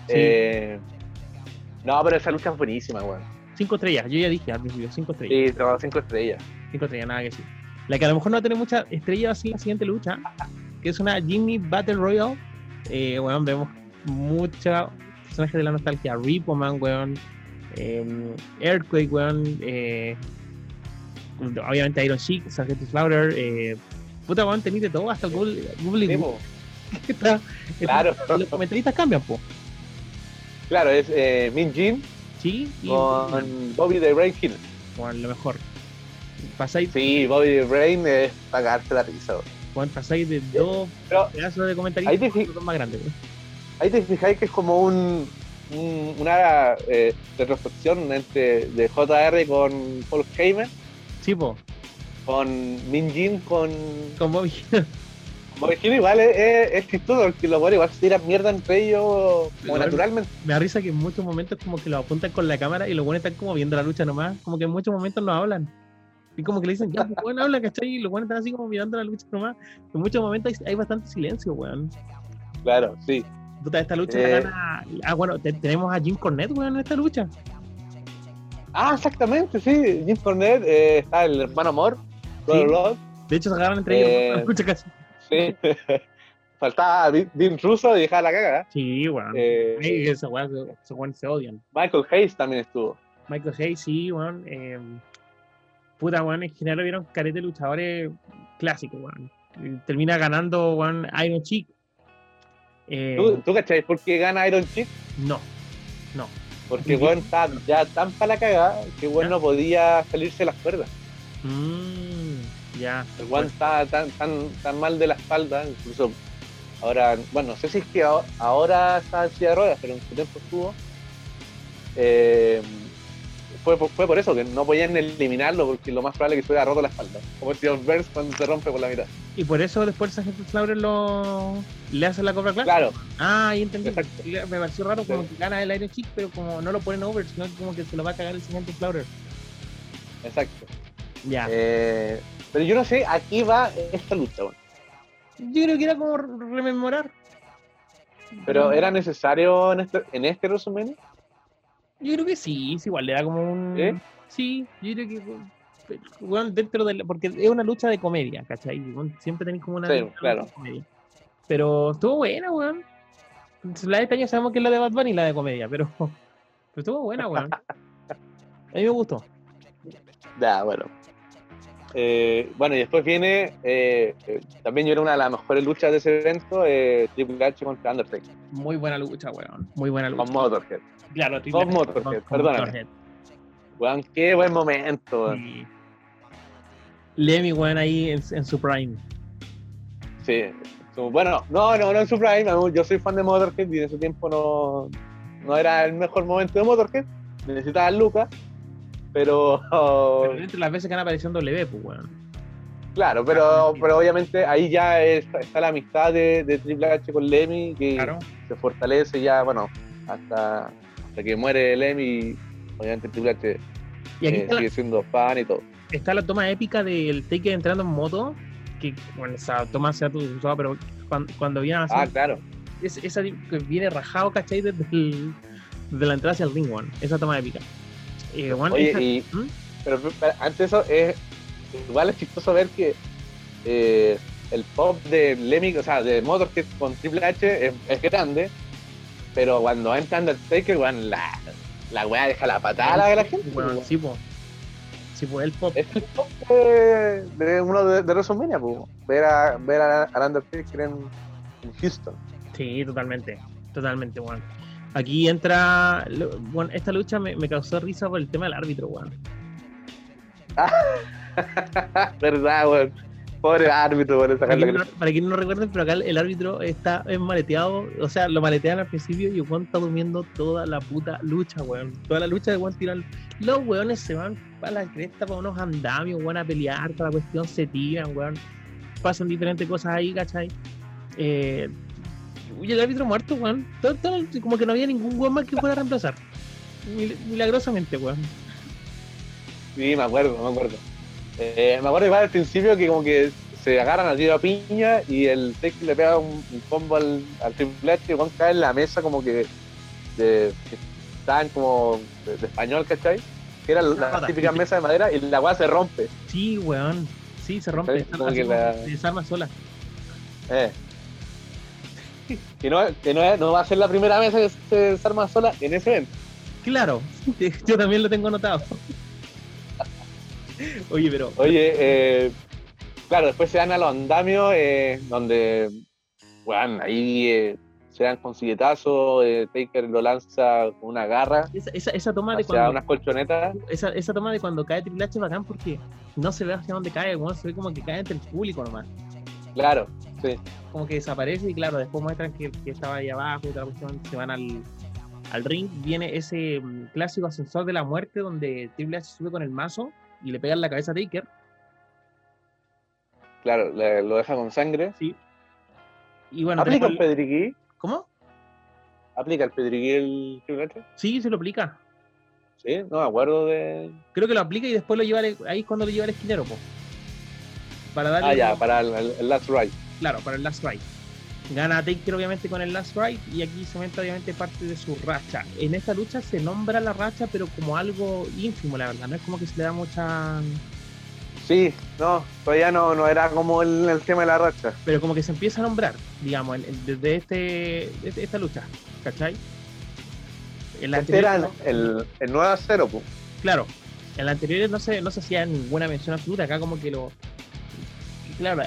Eh, no, pero esa lucha es buenísima, weón. Cinco estrellas, yo ya dije al principio, cinco estrellas. Sí, cinco estrellas. Cinco estrellas, nada que sí. La que a lo mejor no va a tener muchas estrellas así en la siguiente lucha, que es una Jimmy Battle Royale. Eh, weón, vemos muchos personajes de la nostalgia. Repo Man, weón. Em, Earthquake, weón. Eh, obviamente Iron Sheik, Sargento Slaughter. Eh, puta, weón, tenéis de todo, hasta el Google. claro. Los comentaristas cambian, po. Claro, es eh, Min Jin sí, con Bobby the Brain Hill. Bueno, lo mejor. Pasáis. Sí, Bobby the Brain es pagarte la risa. Bueno, pasáis de dos pedazos de comentarios más grandes. Ahí te fijáis que es como un, una eh, retrospección entre, de JR con Paul Heyman. Sí, po. Con Min Jin con. Con Bobby. Porque igual es, es, chistoso, porque los buenos igual se tiran mierda entre ellos como naturalmente. Me da risa que en muchos momentos como que lo apuntan con la cámara y los buenos están como viendo la lucha nomás, como que en muchos momentos no hablan. Y como que le dicen, ya, pues bueno, habla, ¿cachai? Y los buenos están así como mirando la lucha nomás. En muchos momentos hay, bastante silencio, weón. Claro, sí. Puta, esta lucha la eh. gana... Ah, bueno, tenemos a Jim Cornette, weón, en esta lucha. Ah, exactamente, sí. Jim Cornette, eh, está el hermano Amor, sí. De hecho, se agarran entre ellos eh, la lucha casi. Sí. Faltaba Dean Russo y dejaba la caga. Sí, weón. Eh, ese weón se odian. Michael Hayes también estuvo. Michael Hayes, sí, weón. Eh, puta, weón, en general vieron carete luchadores clásicos, weón. Termina ganando, weón, Iron Chick. Eh, ¿Tú, ¿Tú por qué gana Iron Chick? No, no. Porque, weón, está ya tan para la cagada que, weón, no podía salirse las cuerdas. Mmm ya. El Juan está tan, tan, tan mal de la espalda, incluso ahora, bueno, no sé si es que ahora está en silla de ruedas, pero en su tiempo estuvo. Eh, fue, fue, por eso, que no podían eliminarlo, porque lo más probable es que se hubiera roto la espalda. Como el señor Burns cuando se rompe por la mitad. ¿Y por eso después el gente Slaughter lo... le hace la cobra clase? Claro. Ah, ahí entendí. Me pareció raro como que gana el Iron Chick, pero como no lo ponen over, sino como que se lo va a cagar el siguiente Slaughter. Exacto. Ya. Eh, pero yo no sé, aquí va esta lucha, bueno. Yo creo que era como rememorar. ¿Pero era necesario en este, en este resumen? Yo creo que sí, es igual, le da como un... ¿Eh? Sí, yo creo que... Bueno, dentro de porque es una lucha de comedia, ¿cachai? siempre tenéis como una, sí, claro. comedia. Pero estuvo buena, weón. La de este año sabemos que es la de Bad Bunny, la de comedia, pero, pero estuvo buena, weón. A mí me gustó. Ya, bueno. Eh, bueno, y después viene, eh, eh, también yo era una de las mejores luchas de ese evento, Triple H contra Undertaker. Muy buena lucha, weón. Muy buena lucha. Con Motorhead. Claro, Con Motorhead, perdóname. Weón, qué buen momento, weón. Lemmy, weón, ahí en, su prime. Sí. Bueno, no, no, no en su prime. Yo soy fan de Motorhead y en ese tiempo no, no era el mejor momento de Motorhead. Necesitaba a Lucas pero. Pero entre las veces que han aparecido en W, pues, weón. Claro, pero, pero obviamente ahí ya está la amistad de, Triple H con Lemmy, que se fortalece ya, bueno, hasta, hasta que muere Lemmy, obviamente Triple H y aquí eh, sigue siendo fan y todo. Está la toma épica del Taker entrando en moto, que bueno, esa toma se ha usado, pero cuando, cuando viene así, Ah, claro. Es, esa que viene rajado, ¿cachai? Desde, de la entrada hacia el ring, one, esa toma épica. Oye, y, ¿Mm? pero, antes de eso, es, igual es chistoso ver que eh, el pop de Lemmy, o sea, de Motorhead con Triple H es, es grande, pero cuando entra Undertaker, weón, la, la weá deja la patada a la gente. Bueno, sí, po. Sí, po, el pop. Es el pop de, de uno de, de WrestleMania, po. ver a, ver a, a Undertaker en, en Houston. Sí, totalmente. Totalmente, weón. Aquí entra. Bueno, esta lucha me, me causó risa por el tema del árbitro, weón. ¿Verdad, weón? Pobre árbitro, por Para sacarle quien, no, para quien no recuerden, pero acá el, árbitro está maleteado, o sea, lo maletean al principio y weón está durmiendo toda la puta lucha, weón. Toda la lucha de weón tiran. Los weones se van para la cresta, para unos andamios, weón, a pelear, para la cuestión se tiran, weón. Pasan diferentes cosas ahí, ¿cachai? Eh, y el árbitro muerto, weón. Todo- todo- como que no había ningún weón más que fuera a reemplazar. Mil- Milagrosamente, weón. Sí, me acuerdo, me acuerdo. Eh, me acuerdo igual al principio que como que se agarran a tiro a piña y el Taker le pega un, un combo al, al Triple H y weón cae en la mesa como que de, que estaban como de, de español, ¿cachai? Que era la Nada. típica mesa de madera y la weá se rompe. Sí, weón. Sí, se rompe. Como que la- se desarma sola. Eh. Que, no, que no, no va a ser la primera mesa que se desarma sola en ese evento. Claro, yo también lo tengo anotado. Oye, pero Oye, eh, claro, después se dan a los andamios, eh, donde, bueno, ahí eh, se dan con silletazo, eh, Taker lo lanza con una garra esa, esa, esa toma de hacia cuando unas colchonetas. esa, esa toma de cuando cae Triple H es bacán porque no se ve hacia dónde cae, weón, se ve como que cae entre el público nomás. Claro, sí, Como que desaparece y claro, después muestran que, que estaba ahí abajo y la cuestión, se van al, al ring, viene ese mm, clásico ascensor de la muerte donde Triple H sube con el mazo y le pega en la cabeza a Taker. claro, le- lo deja con sangre. Y bueno, ¿Aplica el pedriquí? ¿Cómo? ¿Aplica el pedriquí el Triple? Sí, se lo aplica. Sí, no me acuerdo de... Creo que lo aplica y después lo lleva al- ahí es cuando lo lleva al esquinero, po. Para darle Ah, ya, para el, el- el Last Ride. claro, para el Last Ride. Gana Taker obviamente con el Last Ride y aquí se aumenta obviamente parte de su racha. En esta lucha se nombra la racha pero como algo ínfimo, la verdad. No es como que se le da mucha... Sí, no, todavía no, no era como el, el tema de la racha. Pero como que se empieza a nombrar, digamos, desde este, desde esta lucha. ¿Cachai? En la Este era el, anterior- el, el 9 a 0, pues. Claro, en la anterior no se, no se hacía ninguna mención absoluta. Acá como que lo... Claro,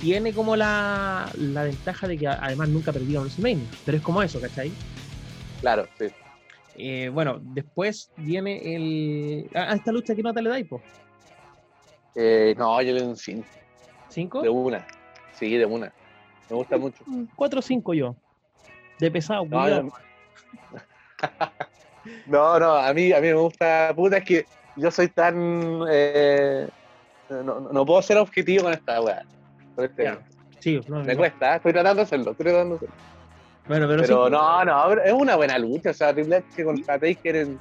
Tiene como la, la ventaja de que a- además nunca perdió en WrestleMania. Pero es como eso, ¿cachai? Claro, sí. Eh, bueno, después viene el... Ah, esta lucha que nota le dais, po. Eh, no, yo le doy un 5. ¿Cinco? De una. Sí, de una. Me gusta mucho. Mm, Cuatro o cinco yo. De pesado, No, no, no, a mí, a mí me gusta. Puta, es que yo soy tan. eh, no, no- no puedo ser objetivo con esta weá. Este- Ya. Sí, no, Me no. cuesta, ¿eh? estoy tratando de hacerlo. Estoy tratando de hacerlo. Bueno, pero, Pero sí, no, no, es una buena lucha. O sea, Triple H contra Taker en.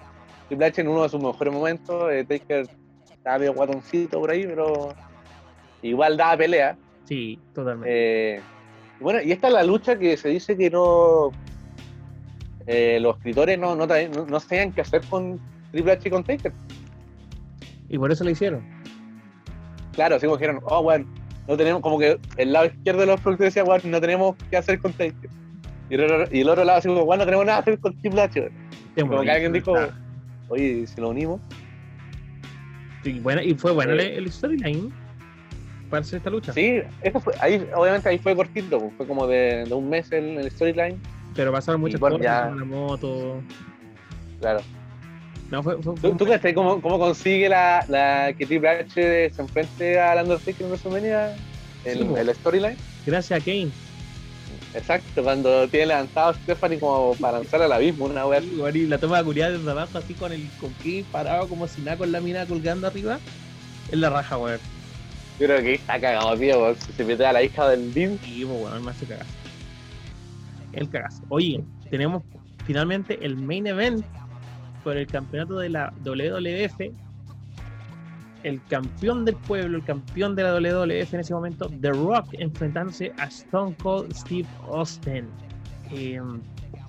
Triple H en uno de sus mejores momentos. eh, Taker estaba medio guatoncito por ahí, pero. Igual daba pelea. Sí, totalmente. Eh, bueno, y esta es la lucha que se dice que no. eh, los escritores no, no, no, no sabían qué hacer con Triple H y con Taker. y por eso lo hicieron. Claro, así como dijeron, oh, bueno, no tenemos, como que el lado izquierdo de los productores decía, bueno, no tenemos qué hacer con Taker. Y el otro, y el otro lado, así como, bueno, no tenemos nada que hacer con Triple H. weón". Como que alguien dijo, oye, si lo unimos. Sí, bueno, y fue bueno el, storyline para hacer esta lucha. Sí, eso fue, ahí, obviamente ahí fue cortito, pues, fue como de, de un mes el, el storyline. Pero pasaron muchas cosas, ya- la moto. Claro. No, fue, fue- fue- ¿Tú, tú crees cómo, cómo consigue la, la que Triple H se enfrente al Undertaker en WrestleMania? Sí, po. el storyline. gracias a Kane. Exacto, cuando tiene levantado a Stephanie como para lanzar al abismo, una wea. Y la toma de curidad desde abajo, así con el con Kane parado como si nada con la mina colgando arriba. Es la raja, weón. Yo creo que está cagado, tío, weón. se mete a la hija del Dean. Y pues, weón, me hace cagazo. El cagazo. Oye, tenemos finalmente el main event por el campeonato de la WWF. El campeón del pueblo, el campeón de la WWF en ese momento, The Rock, enfrentándose a Stone Cold Steve Austin. Eh,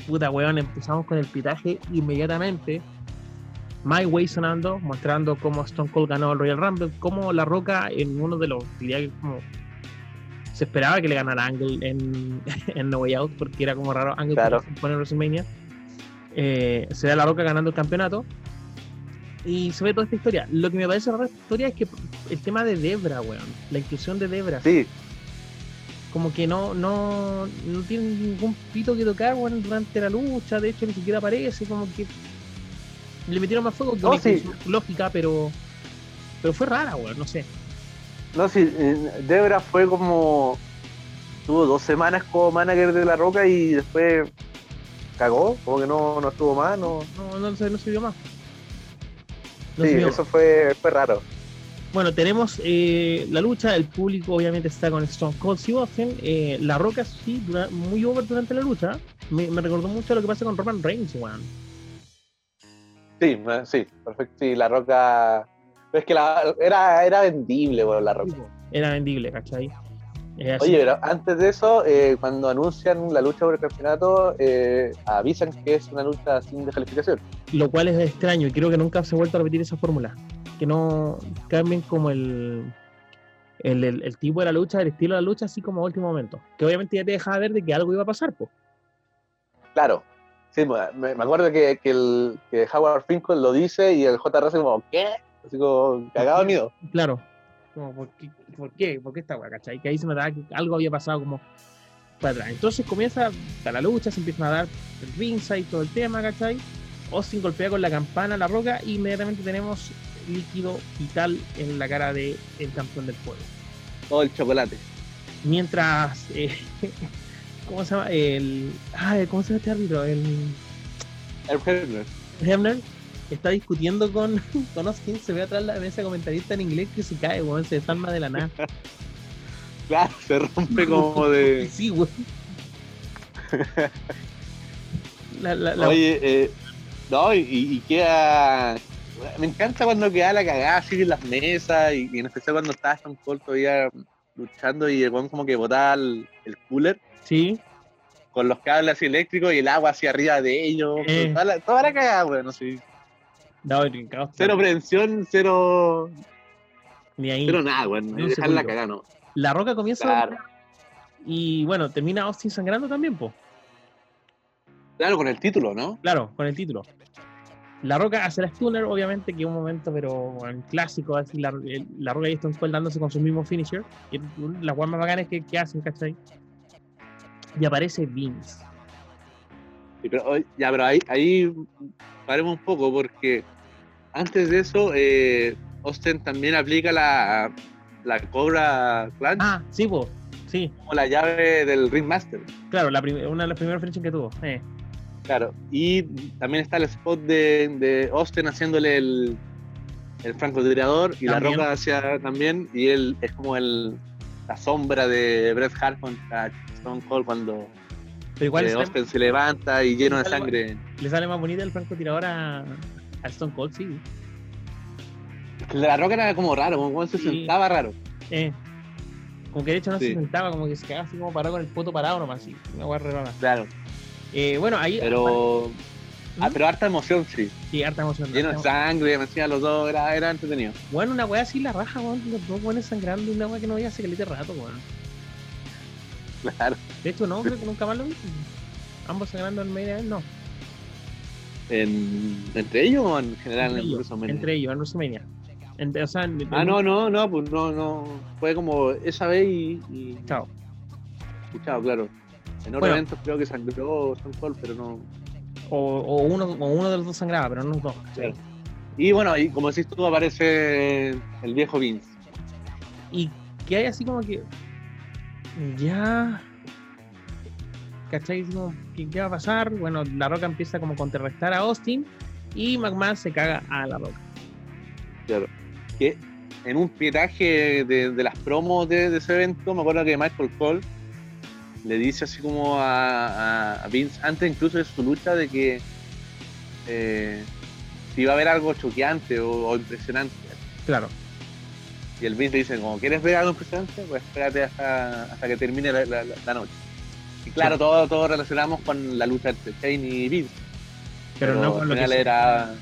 puta weón, empezamos con el pitaje inmediatamente. My Way sonando, mostrando cómo Stone Cold ganó el Royal Rumble, como La Roca en uno de los, diría que como se esperaba que le ganara Angle en, en No Way Out, porque era como raro Angle Claro. pone en WrestleMania. Eh, se da la roca ganando el campeonato. Y se ve toda esta historia. Lo que me parece raro de esta historia es que el tema de Debra, weón. La inclusión de Debra. Sí, Como que no, no, no tiene ningún pito que tocar, weón, durante la lucha. De hecho, ni siquiera aparece. Como que le metieron más fuego que No, sí. lógica, pero, pero fue rara, weón. No sé. no, sí, eh, Debra fue como. Tuvo dos semanas como manager de La Roca y después cagó, como que no, no estuvo más, no. No, no, no se vio más. No sí, eso fue, fue raro. Bueno, tenemos eh, la lucha, el público obviamente está con Stone Cold Steve Austin. eh, la Roca sí, dura- muy over durante la lucha. Me, me recordó mucho lo que pasa con Roman Reigns, weón. Sí, sí, perfecto. Sí, La Roca. Es que la, era, era vendible, bueno, La Roca. Era vendible, ¿cachai? Oye, pero antes de eso, eh, cuando anuncian la lucha por el campeonato, eh, avisan que es una lucha sin descalificación. Lo cual es extraño y creo que nunca se ha vuelto a repetir esa fórmula. Que no cambien como el, el, el- el tipo de la lucha, el estilo de la lucha, así como a último momento. Que obviamente ya te dejaba ver de que algo iba a pasar, pues. Claro. Sí, me, me acuerdo que, que, el, que Howard Finkel lo dice y el JR así como, ¿qué? Así como, cagado miedo. Claro. Como, ¿por qué? ¿Por qué? ¿Por qué esta weá, cachai? Que ahí se notaba que algo había pasado como para atrás. Entonces comienza la lucha, se empiezan a dar el ringside y todo el tema, ¿cachai? Austin golpea con la campana la roca y inmediatamente tenemos líquido vital en la cara del campeón del pueblo. Todo el chocolate. Mientras, eh, ¿cómo se llama? El, ¿Cómo se llama este árbitro? El El Hebner. Hemner está discutiendo con, con Austin, se ve atrás la mesa comentarista en inglés que se cae, weón, se desarma de la nada. Claro, se rompe como de... Sí, weón. La, la, la- Oye, eh, no, y, y queda. Me encanta cuando queda la cagada así en las mesas y, y en especial cuando está Stone Cold todavía luchando y el weón como que botaba el, el cooler Sí, con los cables así eléctricos y el agua hacia arriba de ellos. Eh. Toda, la, toda la cagada, weón, así. No, Cero prevención, cero. ni ahí. Cero nada, weón. Ni un Dejar la segundo. cagada, no. La roca comienza Claro. y bueno, termina Austin sangrando también, pues. Claro, con el título, ¿no? Claro, con el título. La Roca hace la Stunner, obviamente, que un momento, pero bueno, clásico, así la, la Roca y Stone Cold dándose con su mismo finisher. Y las guas más bacanas que, que hacen, ¿cachai? Y aparece Vince. Sí, pero, ya, pero ahí, ahí paremos un poco porque antes de eso, eh, Austin también aplica la, la Cobra Clutch Ah, sí, pues. Sí, como la llave del Ringmaster. claro, la una de las primeras finishers que tuvo. Eh. Claro. Y también está el spot de, de Austin haciéndole el, el francotirador y la roca hacia también. Y él es como el, la sombra de Bret Hart contra Stone Cold cuando Pero igual eh, Austin se levanta y lleno de sangre. le sale más bonita el francotirador a, a Stone Cold, sí. La roca era como raro, como se Sí. sentaba raro. Eh. Como que de hecho no Sí. se sentaba, como que se quedaba así como parado con el poto parado nomás, así. Una guay re rara. Claro. Eh, bueno, ahí. Pero. Ah, ¿Mm? pero harta emoción, sí. Sí, harta emoción. Lleno de sangre, me decía los dos, era, era entretenido. Bueno, una weá así la raja, weón. Los dos weones sangrando, una weá que no voy a hacer calete rato, weón. Claro. De hecho, no, creo que nunca más lo vi. Ambos sangrando en media vez, no. En, ¿Entre ellos o en general Entre en ellos, WrestleMania? entre ellos, en WrestleMania. Entre- o sea, en- Ah, no, no, no, pues no, no. Fue como esa vez y. y Chao. y chao, claro. En otros Bueno. eventos creo que sangró Stone Cold, pero no. O, o uno, o uno de los dos sangraba, pero no los dos. Claro. Y bueno, y como decís tú, aparece el viejo Vince. Y que hay así como que. Ya. ¿Cachai? Como, ¿qué, qué va a pasar? Bueno, La Roca empieza como a contrarrestar a Austin y McMahon se caga a La Roca. Claro. Que en un pietaje de, de las promos de, de ese evento, me acuerdo que Michael Cole le dice así como a, Vince, antes incluso de su lucha, de que eh, si iba a haber algo choqueante o, o impresionante. Claro. Y el Vince le dice, como, ¿quieres ver algo impresionante? Pues espérate hasta, hasta que termine la, la- la- la noche. Y claro, Sí. todo, todo relacionamos con la lucha entre Shane y Vince. Pero, no con lo que se- era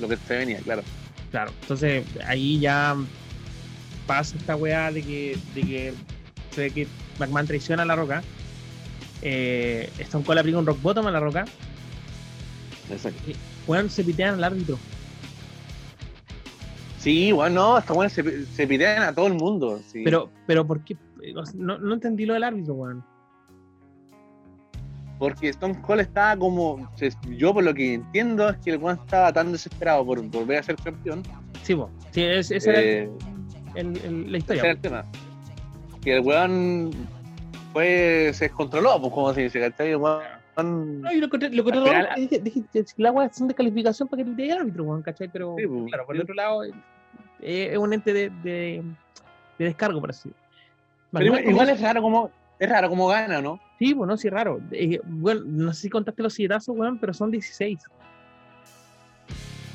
lo que se venía, claro. Claro, entonces ahí ya pasa esta weá de que, de que se ve que McMahon traiciona a La Roca. Eh, Stone Cold aplica un rock bottom a La Roca. Exacto. Weón, se pitean al árbitro. Sí, bueno, no, hasta bueno, se, se pitean a todo el mundo. sí. Pero, pero ¿por qué? No, no entendí lo del árbitro, weón. Porque Stone Cold estaba como. Yo, por lo que entiendo, es que el weón estaba tan desesperado por volver a ser campeón. Sí, po. Sí, es- esa era eh, el- el- la ese historia. era el tema. Que el weón fue, se descontroló, pues, como se dice, ¿cachai? No, yo lo encontré, lo raro, dije, dije, que la weá son de calificación para que te diga el árbitro, weón, ¿cachai? Pero, Sí, pues, claro, por el otro lado, eh, es un ente de, de, de descargo, por así. Pero igual, igual es raro como. Es raro como gana, ¿no? Sí, pues no, sí, raro. Eh, bueno, no sé si contaste los silletazos, weón, pero son 16.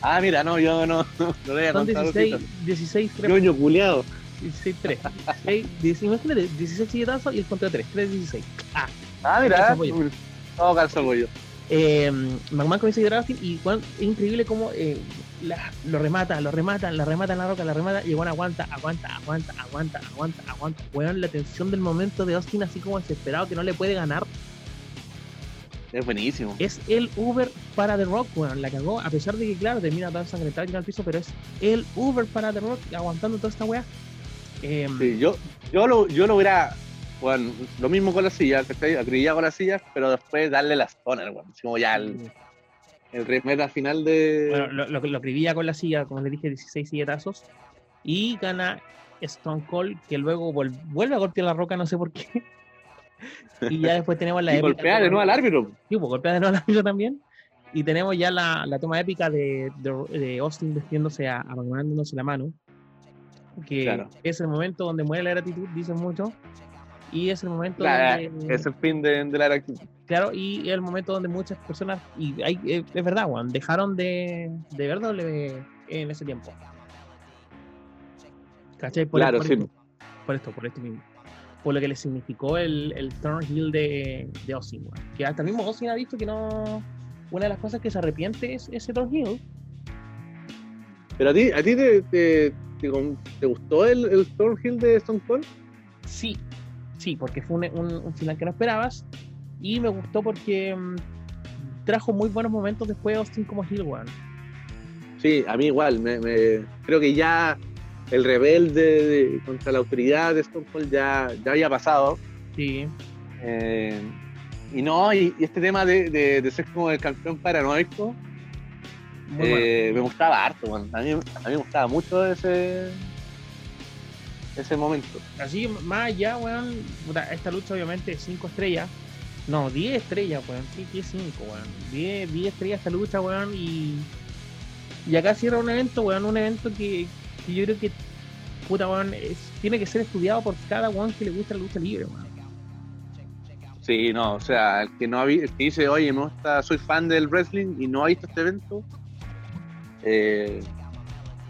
Ah, mira, no, yo no, no, lo voy a Son contar 16, ahorita. 16, 3, Ñoño culiado. 16, 3. 16, imagínate, 16 silletazos y el contra 3, 3, 16. Ah, Ah, mira. Uy, Todo calza pollo. eh, McMahon comienza a llorar a Austin y weón, es increíble cómo eh, la- lo remata, lo remata, la remata en la roca, la remata y bueno, aguanta, aguanta, aguanta, aguanta, aguanta, aguanta. Weón, la tensión del momento de Austin así como desesperado que no le puede ganar. Es buenísimo. Es el Uber para The Rock, weón, la cagó, a pesar de que claro, termina todo ensangrentado y al piso, pero es el Uber para The Rock aguantando toda esta weá. Eh, Sí, yo, yo, lo, yo lo hubiera. Bueno, lo mismo con la silla, ¿cachai? Acribillar con la silla, pero después darle la stoner, bueno. Así como ya el, el remeta final de. Bueno, lo, lo, lo escribía con la silla, como les dije, 16 silletazos. Y gana Stone Cold, que luego vuelve a golpear la roca, no sé por qué. y ya después tenemos la y épica golpea de nuevo al árbitro. Sí, pues, golpea de nuevo al árbitro también. Y tenemos ya la, la toma épica de, de, de Austin vestiéndose a, a McMahon dándose la mano. Que Claro. es el momento donde muere la gratitud, dicen mucho. Y es el momento Claro, donde. es el fin de, de la gratitud. Claro, y el momento donde muchas personas, y hay, es, es verdad, Juan, dejaron de, de ver WWE en ese tiempo. ¿Cachai? Por, Claro, por sí. esto, por esto, por esto mismo. Por lo que le significó el, el turn heel de, de Austin, weón. Que hasta mismo Austin ha dicho que no. Una de las cosas que se arrepiente es ese turn heel. Pero a ti, a ti te, te, te, te gustó el, el Thornhill de Stone Cold? Sí, sí, porque fue un, un, un final que no esperabas. Y me gustó porque mm, trajo muy buenos momentos después de Austin como heel, weón. Sí, a mí igual. Me, me- creo que ya el rebelde de- contra la autoridad de Stone Cold ya, ya había pasado. Sí. Eh, y no, y, y este tema de, de- de ser como el campeón paranoico, eh, bueno. me gustaba harto, man. A mí, a mí me gustaba mucho ese ese momento. Así, más allá, weón, esta lucha obviamente es 5 estrellas. No, 10 estrellas, weón. Sí, que 5, weón. 10, 10 estrellas esta lucha, weón. Y, y acá cierra un evento, weón. Un evento que, que yo creo que, puta, weón, es- tiene que ser estudiado por cada weón que le gusta la lucha libre, weón. Sí, no, o sea, el que no ha el que dice, oye, no está, soy fan del wrestling y no ha visto este evento, eh,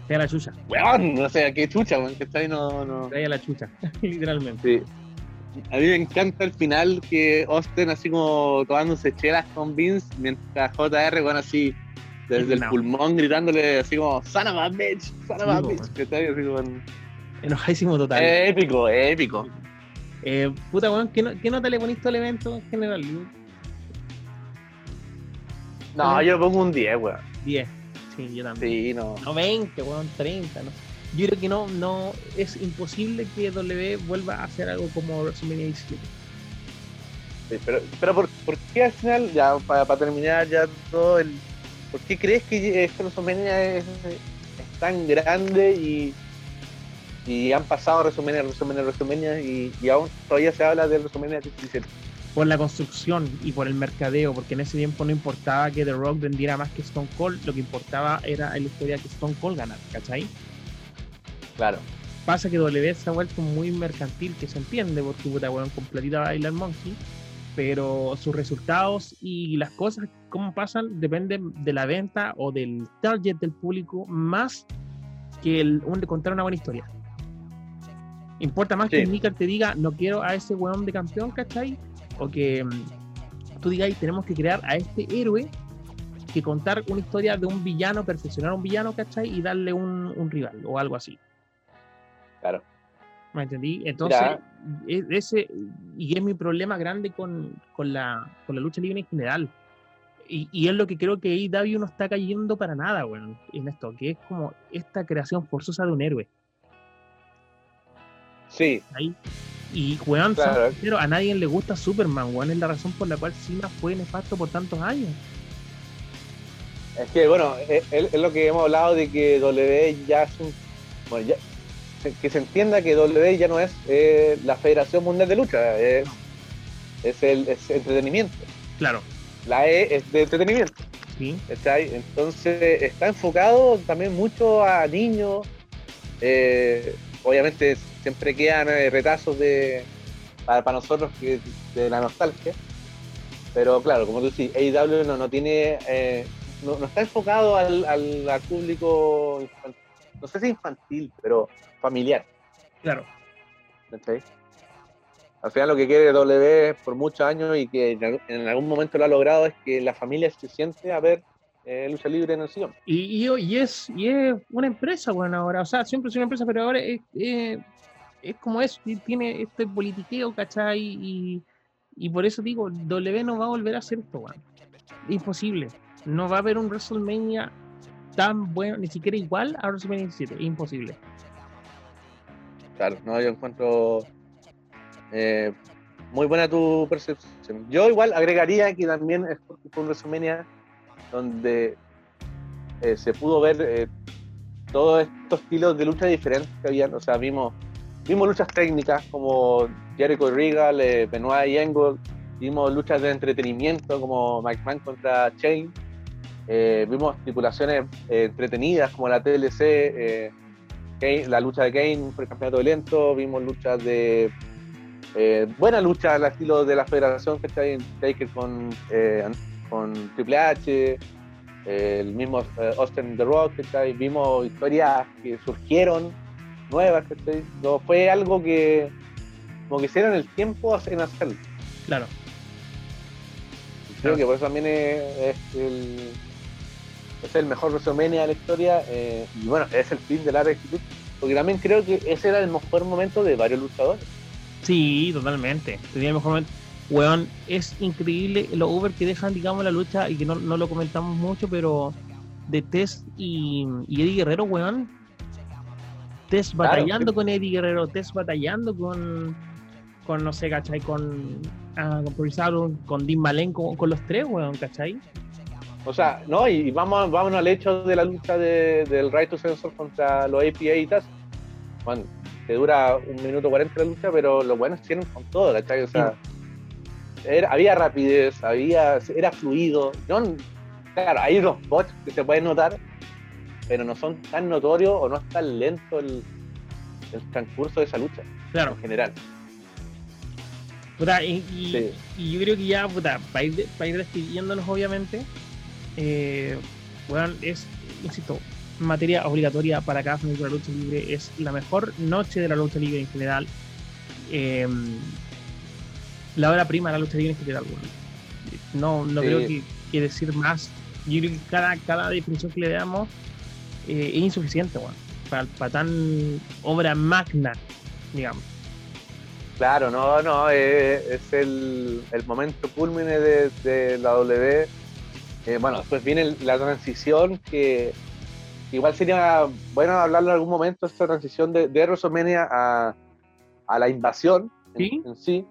Trae la chucha, weón, no sé, qué chucha, weón, que está ahí, no, no. trae a la chucha, literalmente. Sí. A mí me encanta el final que Austin así como tomándose chelas con Vince, mientras JR, bueno, así desde el pulmón gritándole así como, son of a bitch, son of Sí, a po, bitch, que está ahí así como... Enojadísimo total. Épico, épico. Eh, puta, weón, ¿qué, no- ¿qué nota le poniste al evento en general? No, yo le pongo un 10, weón. 10. Sí, yo también. Sí, no. No 20, weón, 30, no sé. Yo creo que no, no, es imposible que W vuelva a hacer algo como WrestleMania 17. Sí, pero, pero ¿por, por qué al final, ya para, terminar ya todo el... ¿Por qué crees que este WrestleMania es, es tan grande y, y han pasado WrestleMania, WrestleMania, WrestleMania y, y aún todavía se habla de WrestleMania 17? Por la construcción y por el mercadeo, porque en ese tiempo no importaba que The Rock vendiera más que Stone Cold, lo que importaba era la historia que Stone Cold ganara, ¿cachai? Claro. Pasa que W se ha vuelto muy mercantil, que se entiende, porque puta weón, con platita baila el monkey, pero sus resultados y las cosas, cómo pasan, dependen de la venta o del target del público más que el un, contar una buena historia. Importa más que el Nicker te diga, no quiero a ese weón de campeón, ¿cachai? O que mm, tú digas, tenemos que crear a este héroe que contar una historia de un villano, perfeccionar a un villano, ¿cachai? Y darle un, un rival o algo así. Claro. ¿Me entendí? Entonces, e, ese, y es mi problema grande con, con, la, con la lucha libre en general. Y, y, es lo que creo que AEW no está cayendo para nada, bueno, en esto, que es como esta creación forzosa de un héroe. Sí. Ahí. Y, weón, pero a nadie le gusta Superman, weón, es la razón por la cual Cima fue nefasto por tantos años. Es que, bueno, es, lo que hemos hablado de que W ya es un. Bueno, ya, que se entienda que W ya no es eh, la Federación Mundial de Lucha, es, es el es entretenimiento. Claro. La E es de entretenimiento. Sí. Entonces está enfocado también mucho a niños. Eh, obviamente siempre quedan eh, retazos de para, nosotros que, de la nostalgia. Pero claro, como tú dices, AEW no, no tiene no, está enfocado al, al, público no sé si infantil, pero familiar. Claro. Al final lo que quiere W por muchos años y que en algún momento lo ha logrado es que la familia se siente a ver eh, lucha libre en el sillón. Y, y, es, y es una empresa, bueno, ahora, o sea, siempre es una empresa, pero ahora es, es como eso, tiene este politiqueo, ¿cachai? Y, y por eso digo, W no va a volver a hacer esto, bueno. Imposible. No va a haber un WrestleMania tan bueno, ni siquiera igual a WrestleMania 17. Imposible. Claro, no, yo encuentro eh, muy buena tu percepción. Yo igual agregaría que también es un WrestleMania donde eh, se pudo ver eh, todos estos estilos de lucha diferentes que habían. O sea, vimos, vimos luchas técnicas como Jericho y Regal, Benoit y Angle. Vimos luchas de entretenimiento como Mann contra Chain. vimos estipulaciones entretenidas como la TLC la lucha de Kane por el campeonato de lento, vimos luchas de eh, buena lucha al estilo de la federación que está en Taker con, eh, con Triple H, el mismo eh, Austin The Rock, vimos historias que surgieron nuevas, no fue algo que como que hicieron el tiempo en hacerlo. Claro. Creo que por eso también es, el es el mejor WrestleMania de la historia eh, y bueno, es el fin de la rectitud, porque también creo que ese era el mejor momento de varios luchadores. Sí, totalmente. Tenía el mejor momento. Weón, es increíble lo Uber que dejan, digamos, la lucha y que no, lo comentamos mucho, pero de Tess y, Eddie Guerrero, weón. Tess batallando con Eddie Guerrero, Tess batallando con, con no sé, ¿cachai? Con, ah, con con Dean con, con los tres, weón, ¿cachai? O sea, no, y vamos, vamos al hecho de la lucha del Right to Sensor contra los APA y TAS. Bueno, que dura un minuto 40 la lucha, pero los buenos tienen con todo, ¿cachai? O sea, había rapidez, había, era fluido. claro, hay unos bots que se pueden notar, pero no son tan notorios o no es tan lento el, transcurso de esa lucha. Claro. En general. y, yo creo que ya, puta, para ir, para ir despidiéndonos, obviamente, eh, bueno, es, insisto, materia obligatoria para cada fanático de la lucha libre. Es la mejor noche de la lucha libre en general. Em, la hora prima de la lucha libre en general. No, no creo que, decir más. Yo creo que cada, cada definición que le damos eh, es insuficiente, bueno, para, tan obra magna, digamos. Claro, no, no, eh, es el, el momento culmine de, de la W eh, bueno, después viene la transición que igual sería bueno hablarlo en algún momento, esta transición de, de WrestleMania a, a, la invasión En, sí.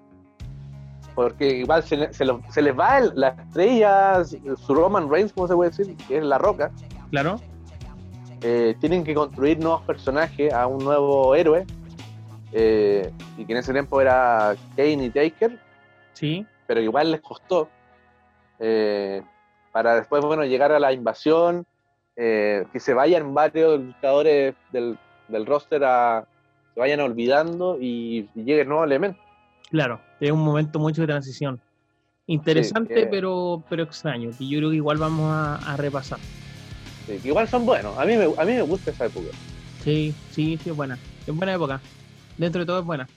Porque igual se, les va la estrella, su Roman Reigns, como se puede decir, que es la roca. Claro. Eh, tienen que construir nuevos personajes, a un nuevo héroe. Eh, y que en ese tiempo era Kane y Taker. Sí. Pero igual les costó para después, bueno, llegar a la invasión, eh, que se vayan varios luchadores del, del roster a, se vayan olvidando y, llegue el nuevo elemento. Claro, es un momento mucho de transición. Interesante, pero, pero extraño, que yo creo que igual vamos a, repasar. Sí, que igual son buenos, a mí, me, a mí me gusta esa época. Sí, sí, sí, es buena, es buena época. Dentro de todo es buena.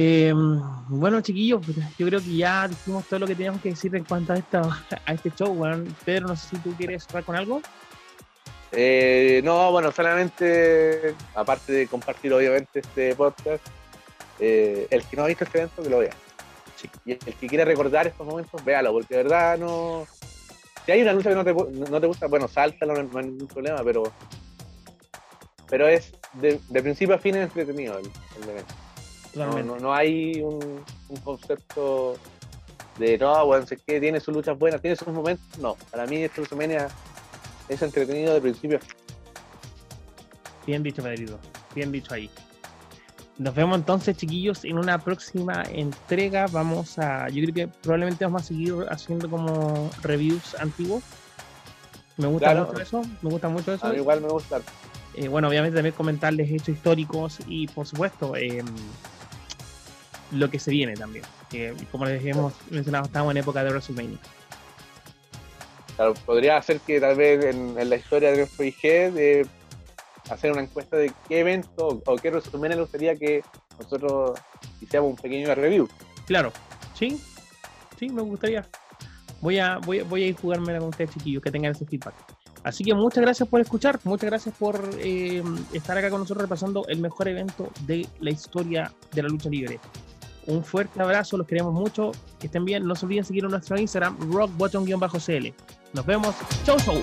Eh, bueno, chiquillos, pues, yo creo que ya dijimos todo lo que teníamos que decir en cuanto a, esta, a este show. Bueno, Pedro, no sé si tú quieres cerrar con algo. Eh, no, bueno, solamente, aparte de compartir obviamente este podcast, eh, el que no ha visto este evento, que lo vea. Y el que quiera recordar estos momentos, véalo, porque de verdad no. Si hay una lucha que no te, no te gusta, bueno, sáltalo, no, hay ningún problema, pero. Pero es de, principio a fin entretenido el, evento. No, no, hay un, concepto de no, bueno, sé que tiene sus luchas buenas, tiene sus momentos. No, para mí este WrestleMania es entretenido de principio a. Bien dicho, Pedrito. Bien dicho ahí. Nos vemos entonces, chiquillos, en una próxima entrega. Vamos a. Yo creo que probablemente vamos a seguir haciendo como reviews antiguos. Me gusta mucho eso. Me gusta mucho eso. igual me gusta. Eh, bueno, obviamente también comentarles hechos históricos y, por supuesto, em, lo que se viene también. como les hemos mencionado, estamos en época de WrestleMania. Claro, podría ser que tal vez en, la historia de FIG de hacer una encuesta de qué evento o qué resumen le gustaría que nosotros hiciéramos un pequeño review. Claro, sí, sí, me gustaría. Voy a, voy, voy a ir jugármela con ustedes, chiquillos, que tengan ese feedback. Así que muchas gracias por escuchar, muchas gracias por eh, estar acá con nosotros repasando el mejor evento de la historia de la lucha libre. Un fuerte abrazo, los queremos mucho, que estén bien. No se olviden seguir en nuestro Instagram, rockbottom-cl. Nos vemos. Chau, chau.